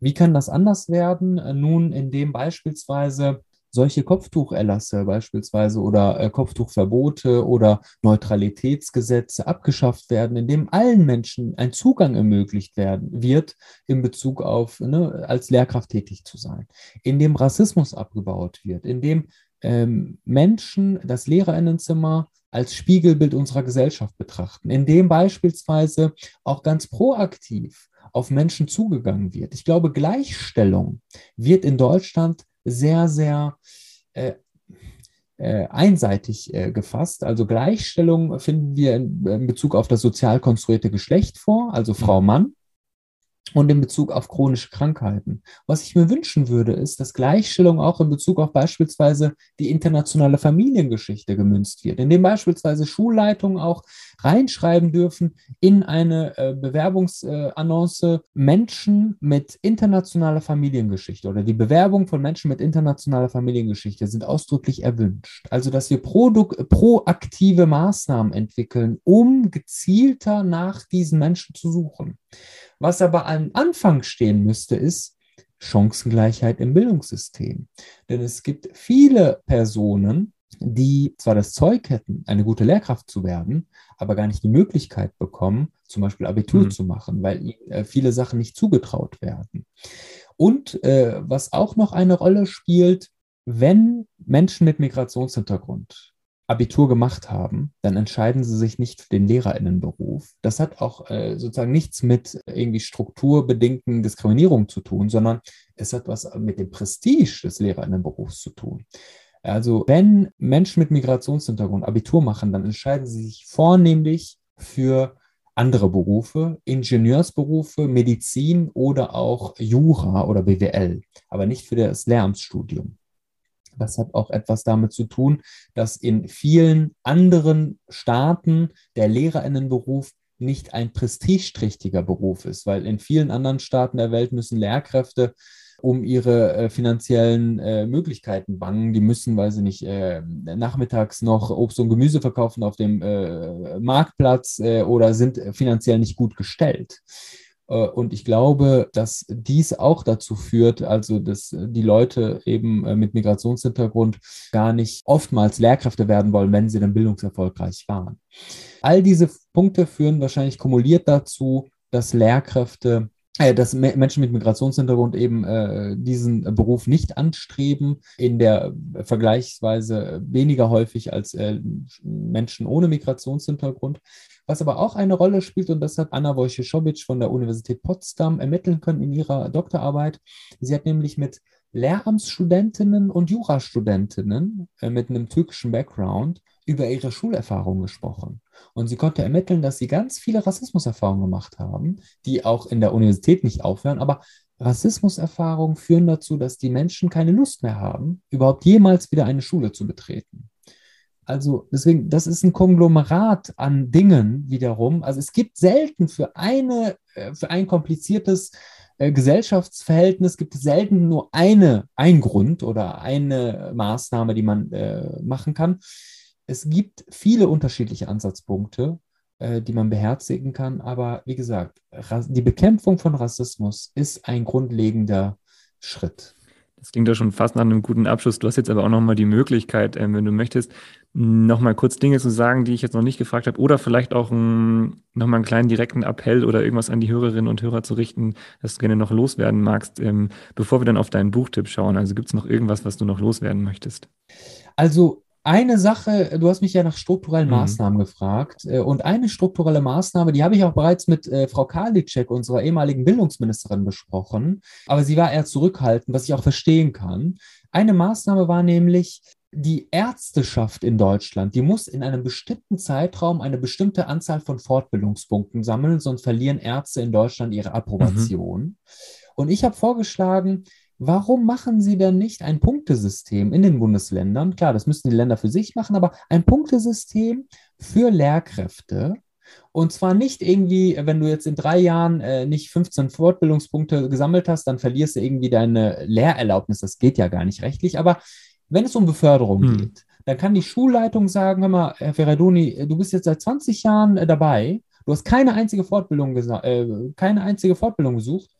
Wie kann das anders werden? Nun, indem beispielsweise solche Kopftucherlasse beispielsweise oder äh, Kopftuchverbote oder Neutralitätsgesetze abgeschafft werden, indem allen Menschen ein Zugang ermöglicht werden wird in Bezug auf ne, als Lehrkraft tätig zu sein, indem Rassismus abgebaut wird, indem ähm, Menschen das Lehrerinnenzimmer als Spiegelbild unserer Gesellschaft betrachten, indem beispielsweise auch ganz proaktiv auf Menschen zugegangen wird. Ich glaube, Gleichstellung wird in Deutschland sehr, sehr äh, äh, einseitig äh, gefasst. Also Gleichstellung finden wir in, Bezug auf das sozial konstruierte Geschlecht vor, also Frau, mhm. Mann und in Bezug auf chronische Krankheiten. Was ich mir wünschen würde, ist, dass Gleichstellung auch in Bezug auf beispielsweise die internationale Familiengeschichte gemünzt wird, indem beispielsweise Schulleitungen auch reinschreiben dürfen in eine äh, Bewerbungsannonce äh, Menschen mit internationaler Familiengeschichte oder die Bewerbung von Menschen mit internationaler Familiengeschichte sind ausdrücklich erwünscht. Also, dass wir proaktive Maßnahmen entwickeln, um gezielter nach diesen Menschen zu suchen. Was aber am Anfang stehen müsste, ist Chancengleichheit im Bildungssystem. Denn es gibt viele Personen, die zwar das Zeug hätten, eine gute Lehrkraft zu werden, aber gar nicht die Möglichkeit bekommen, zum Beispiel Abitur mhm. zu machen, weil ihnen äh, viele Sachen nicht zugetraut werden. Und äh, was auch noch eine Rolle spielt, wenn Menschen mit Migrationshintergrund Abitur gemacht haben, dann entscheiden sie sich nicht für den Lehrerinnenberuf. Das hat auch äh, sozusagen nichts mit irgendwie strukturbedingten Diskriminierungen zu tun, sondern es hat was mit dem Prestige des Lehrerinnenberufs zu tun. Also wenn Menschen mit Migrationshintergrund Abitur machen, dann entscheiden sie sich vornehmlich für andere Berufe, Ingenieursberufe, Medizin oder auch Jura oder BWL, aber nicht für das Lehramtsstudium. Das hat auch etwas damit zu tun, dass in vielen anderen Staaten der Lehrerinnenberuf nicht ein prestigeträchtiger Beruf ist, weil in vielen anderen Staaten der Welt müssen Lehrkräfte um ihre äh, finanziellen äh, Möglichkeiten bangen. Die müssen, weiß ich nicht, äh, nachmittags noch Obst und Gemüse verkaufen auf dem äh, Marktplatz äh, oder sind finanziell nicht gut gestellt. Äh, und ich glaube, dass dies auch dazu führt, also dass die Leute eben mit Migrationshintergrund gar nicht oftmals Lehrkräfte werden wollen, wenn sie dann bildungserfolgreich waren. All diese Punkte führen wahrscheinlich kumuliert dazu, dass Lehrkräfte äh, dass Menschen mit Migrationshintergrund eben äh, diesen Beruf nicht anstreben, in der vergleichsweise weniger häufig als äh, Menschen ohne Migrationshintergrund. Was aber auch eine Rolle spielt, und das hat Anna Wojciechowicz von der Universität Potsdam ermitteln können in ihrer Doktorarbeit. Sie hat nämlich mit Lehramtsstudentinnen und Jurastudentinnen äh, mit einem türkischen Background über ihre Schulerfahrung gesprochen. Und sie konnte ermitteln, dass sie ganz viele Rassismuserfahrungen gemacht haben, die auch in der Universität nicht aufhören. Aber Rassismuserfahrungen führen dazu, dass die Menschen keine Lust mehr haben, überhaupt jemals wieder eine Schule zu betreten. Also deswegen, das ist ein Konglomerat an Dingen wiederum. Also es gibt selten für eine, äh, für ein kompliziertes äh, Gesellschaftsverhältnis gibt es selten nur eine, ein Grund oder eine Maßnahme, die man äh, machen kann es gibt viele unterschiedliche Ansatzpunkte, äh, die man beherzigen kann. Aber wie gesagt, die Bekämpfung von Rassismus ist ein grundlegender Schritt. Das klingt ja schon fast nach einem guten Abschluss. Du hast jetzt aber auch nochmal die Möglichkeit, äh, wenn du möchtest, nochmal kurz Dinge zu sagen, die ich jetzt noch nicht gefragt habe, oder vielleicht auch nochmal einen kleinen direkten Appell oder irgendwas an die Hörerinnen und Hörer zu richten, dass du gerne noch loswerden magst, ähm, bevor wir dann auf deinen Buchtipp schauen. Also gibt es noch irgendwas, was du noch loswerden möchtest? Also eine Sache, du hast mich ja nach strukturellen mhm. Maßnahmen gefragt. Äh, und eine strukturelle Maßnahme, die habe ich auch bereits mit äh, Frau Karliczek, unserer ehemaligen Bildungsministerin, besprochen. Aber sie war eher zurückhaltend, was ich auch verstehen kann. Eine Maßnahme war nämlich, die Ärzteschaft in Deutschland, die muss in einem bestimmten Zeitraum eine bestimmte Anzahl von Fortbildungspunkten sammeln, sonst verlieren Ärzte in Deutschland ihre Approbation. Mhm. Und ich habe vorgeschlagen, Warum machen Sie denn nicht ein Punktesystem in den Bundesländern? Klar, das müssten die Länder für sich machen, aber ein Punktesystem für Lehrkräfte. Und zwar nicht irgendwie, wenn du jetzt in drei Jahren äh, nicht 15 Fortbildungspunkte gesammelt hast, dann verlierst du irgendwie deine Lehrerlaubnis. Das geht ja gar nicht rechtlich. Aber wenn es um Beförderung hm. geht, dann kann die Schulleitung sagen, hör mal, Herr Ferradoni, du bist jetzt seit 20 Jahren äh, dabei, du hast keine einzige Fortbildung, äh, keine einzige Fortbildung besucht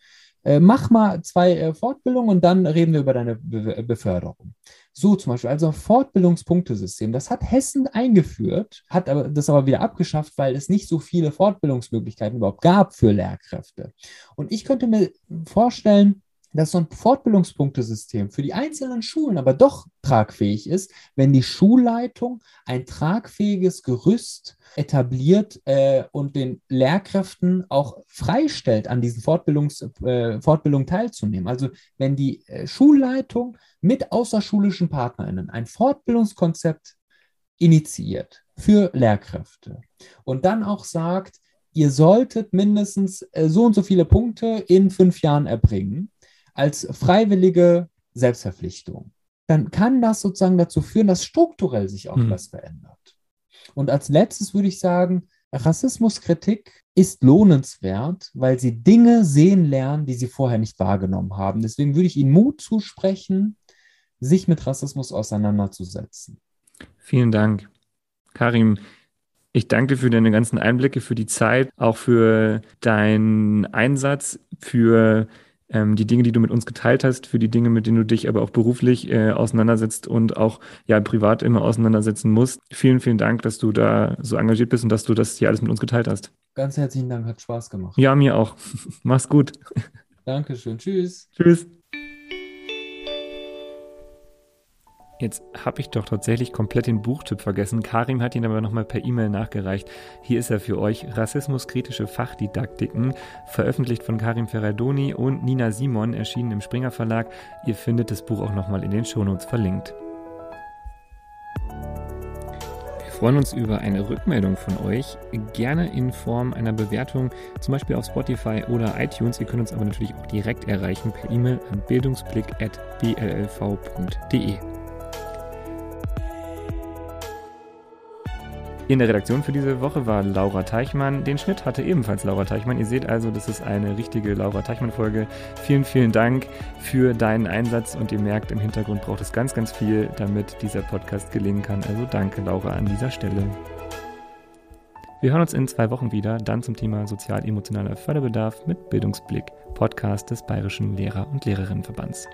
äh, mach mal zwei äh, Fortbildungen und dann reden wir über deine Be Beförderung. So zum Beispiel, also Fortbildungspunktesystem, das hat Hessen eingeführt, hat aber das aber wieder abgeschafft, weil es nicht so viele Fortbildungsmöglichkeiten überhaupt gab für Lehrkräfte. Und ich könnte mir vorstellen, dass so ein Fortbildungspunktesystem für die einzelnen Schulen aber doch tragfähig ist, wenn die Schulleitung ein tragfähiges Gerüst etabliert äh, und den Lehrkräften auch freistellt, an diesen Fortbildungs, äh, Fortbildungen teilzunehmen. Also wenn die äh, Schulleitung mit außerschulischen PartnerInnen ein Fortbildungskonzept initiiert für Lehrkräfte und dann auch sagt, ihr solltet mindestens äh, so und so viele Punkte in fünf Jahren erbringen, als freiwillige Selbstverpflichtung, dann kann das sozusagen dazu führen, dass strukturell sich auch mhm. was verändert. Und als letztes würde ich sagen, Rassismuskritik ist lohnenswert, weil sie Dinge sehen lernen, die sie vorher nicht wahrgenommen haben. Deswegen würde ich Ihnen Mut zusprechen, sich mit Rassismus auseinanderzusetzen. Vielen Dank. Karim, ich danke für deine ganzen Einblicke, für die Zeit, auch für deinen Einsatz, für ähm, die Dinge, die du mit uns geteilt hast, für die Dinge, mit denen du dich aber auch beruflich äh, auseinandersetzt und auch ja privat immer auseinandersetzen musst. Vielen, vielen Dank, dass du da so engagiert bist und dass du das hier alles mit uns geteilt hast. Ganz herzlichen Dank, hat Spaß gemacht. Ja, mir auch. [LAUGHS] Mach's gut. Dankeschön. Tschüss. Tschüss. Jetzt habe ich doch tatsächlich komplett den Buchtipp vergessen. Karim hat ihn aber nochmal per E-Mail nachgereicht. Hier ist er für euch. Rassismuskritische Fachdidaktiken, veröffentlicht von Karim Ferradoni und Nina Simon, erschienen im Springer Verlag. Ihr findet das Buch auch nochmal in den Shownotes verlinkt. Wir freuen uns über eine Rückmeldung von euch, gerne in Form einer Bewertung, zum Beispiel auf Spotify oder iTunes. Ihr könnt uns aber natürlich auch direkt erreichen per E-Mail an bildungsblick.bllv.de. In der Redaktion für diese Woche war Laura Teichmann. Den Schnitt hatte ebenfalls Laura Teichmann. Ihr seht also, das ist eine richtige Laura Teichmann-Folge. Vielen, vielen Dank für deinen Einsatz und ihr merkt, im Hintergrund braucht es ganz, ganz viel, damit dieser Podcast gelingen kann. Also danke, Laura, an dieser Stelle. Wir hören uns in zwei Wochen wieder, dann zum Thema sozial-emotionaler Förderbedarf mit Bildungsblick, Podcast des Bayerischen Lehrer- und Lehrerinnenverbands.